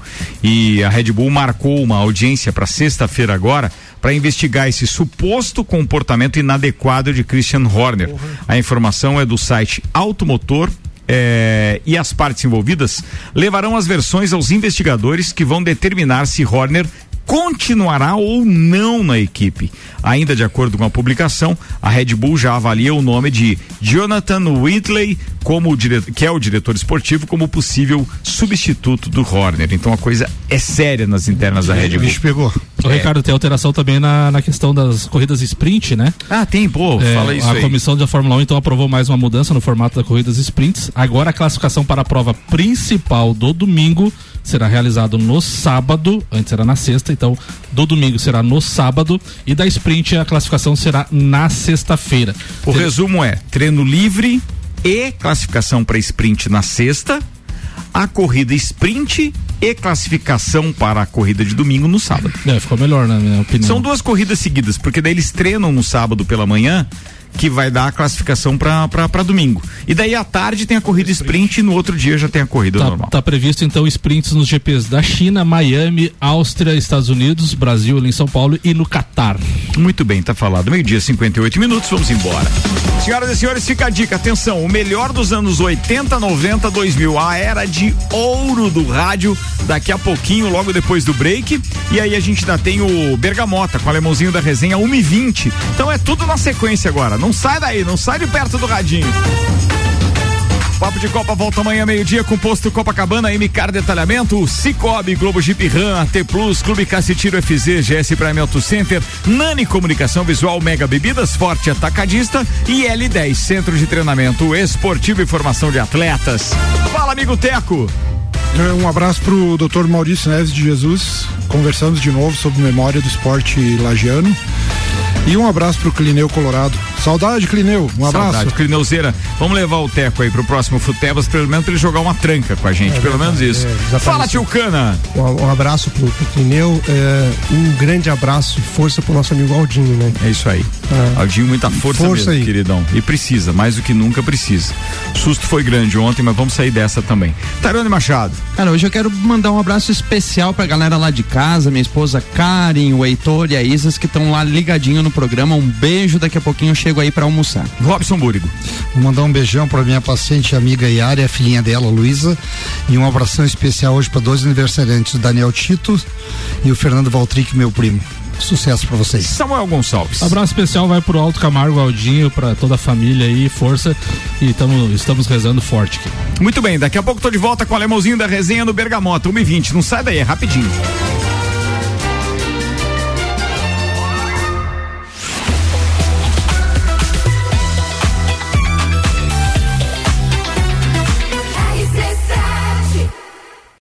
E a Red Bull marcou uma audiência para sexta-feira agora para investigar esse suposto comportamento inadequado de Christian Horner. A informação é do site Automotor eh, e as partes envolvidas levarão as versões aos investigadores que vão determinar se Horner continuará ou não na equipe. Ainda de acordo com a publicação, a Red Bull já avalia o nome de Jonathan Whitley como o dire... que é o diretor esportivo como possível substituto do Horner. Então a coisa é séria nas internas da Red O Bull. bicho pegou. O Ricardo tem alteração também na, na questão das corridas sprint, né? Ah, tem, pô, É, fala isso a aí. comissão da Fórmula 1 então aprovou mais uma mudança no formato das corridas sprints. Agora a classificação para a prova principal do domingo será realizado no sábado, antes era na sexta, então do domingo será no sábado e da sprint a classificação será na sexta-feira. O resumo é treino livre e classificação para sprint na sexta, a corrida sprint e classificação para a corrida de domingo no sábado. É, ficou melhor na minha opinião. São duas corridas seguidas, porque daí eles treinam no sábado pela manhã, que vai dar a classificação para domingo. E daí à tarde tem a corrida sprint e no outro dia já tem a corrida Tá, normal. tá previsto então sprints nos GPs da China, Miami, Áustria, Estados Unidos, Brasil, ali em São Paulo e no Catar. Muito bem, tá falado. Meio-dia, 58 minutos, vamos embora. Senhoras e senhores, fica a dica, atenção, o melhor dos anos 80, 90, 2000, a era de ouro do rádio, daqui a pouquinho, logo depois do break, e aí a gente ainda tem o Bergamota com o alemãozinho da resenha 1h20, então é tudo na sequência agora, não sai daí, não sai de perto do radinho. Papo de Copa volta amanhã, meio-dia, com posto Copacabana, MCAR Detalhamento, Cicobi, Globo Jeep Ram, AT Plus, Clube Cassitiro FZ, GS Prime Auto Center, Nani Comunicação Visual, Mega Bebidas, Forte Atacadista e L10, Centro de Treinamento Esportivo e Formação de Atletas. Fala, amigo Teco! É, Um abraço pro Dr. Maurício Neves de Jesus. Conversamos de novo sobre memória do esporte lagiano. E um abraço pro Clineu Colorado. Saudade, Clineu. Um abraço. Saudade, Clineuzeira. Vamos levar o Teco aí pro próximo Futebas, pelo menos pra ele jogar uma tranca com a gente, É pelo verdade, menos isso. é. Fala, tio Cana. Um, um abraço pro, pro Pneu, é, um grande abraço e força pro nosso amigo Aldinho, né? É isso aí. Aldinho, muita força, Força mesmo, aí. queridão. E precisa, mais do que nunca precisa. O susto foi grande ontem, mas vamos sair dessa também. Tarone Machado. Cara, hoje eu quero mandar um abraço especial pra galera lá de casa, minha esposa Karen, o Heitor e a Isas que estão lá ligadinho no programa. Um beijo, daqui a pouquinho eu chego aí pra almoçar. Robson Búrigo. Vou mandar um beijão para minha paciente amiga Yara, e a filhinha dela, Luísa, e um abração especial hoje para dois aniversariantes, o Daniel Tito e o Fernando Valtric, meu primo. Sucesso para vocês. Samuel Gonçalves. Abraço especial vai pro Alto Camargo Aldinho, pra toda a família aí, força. E tamo, estamos rezando forte aqui. Muito bem, daqui a pouco tô de volta com o alemãozinho da resenha no Bergamota, 1h20. Não sai daí, é rapidinho.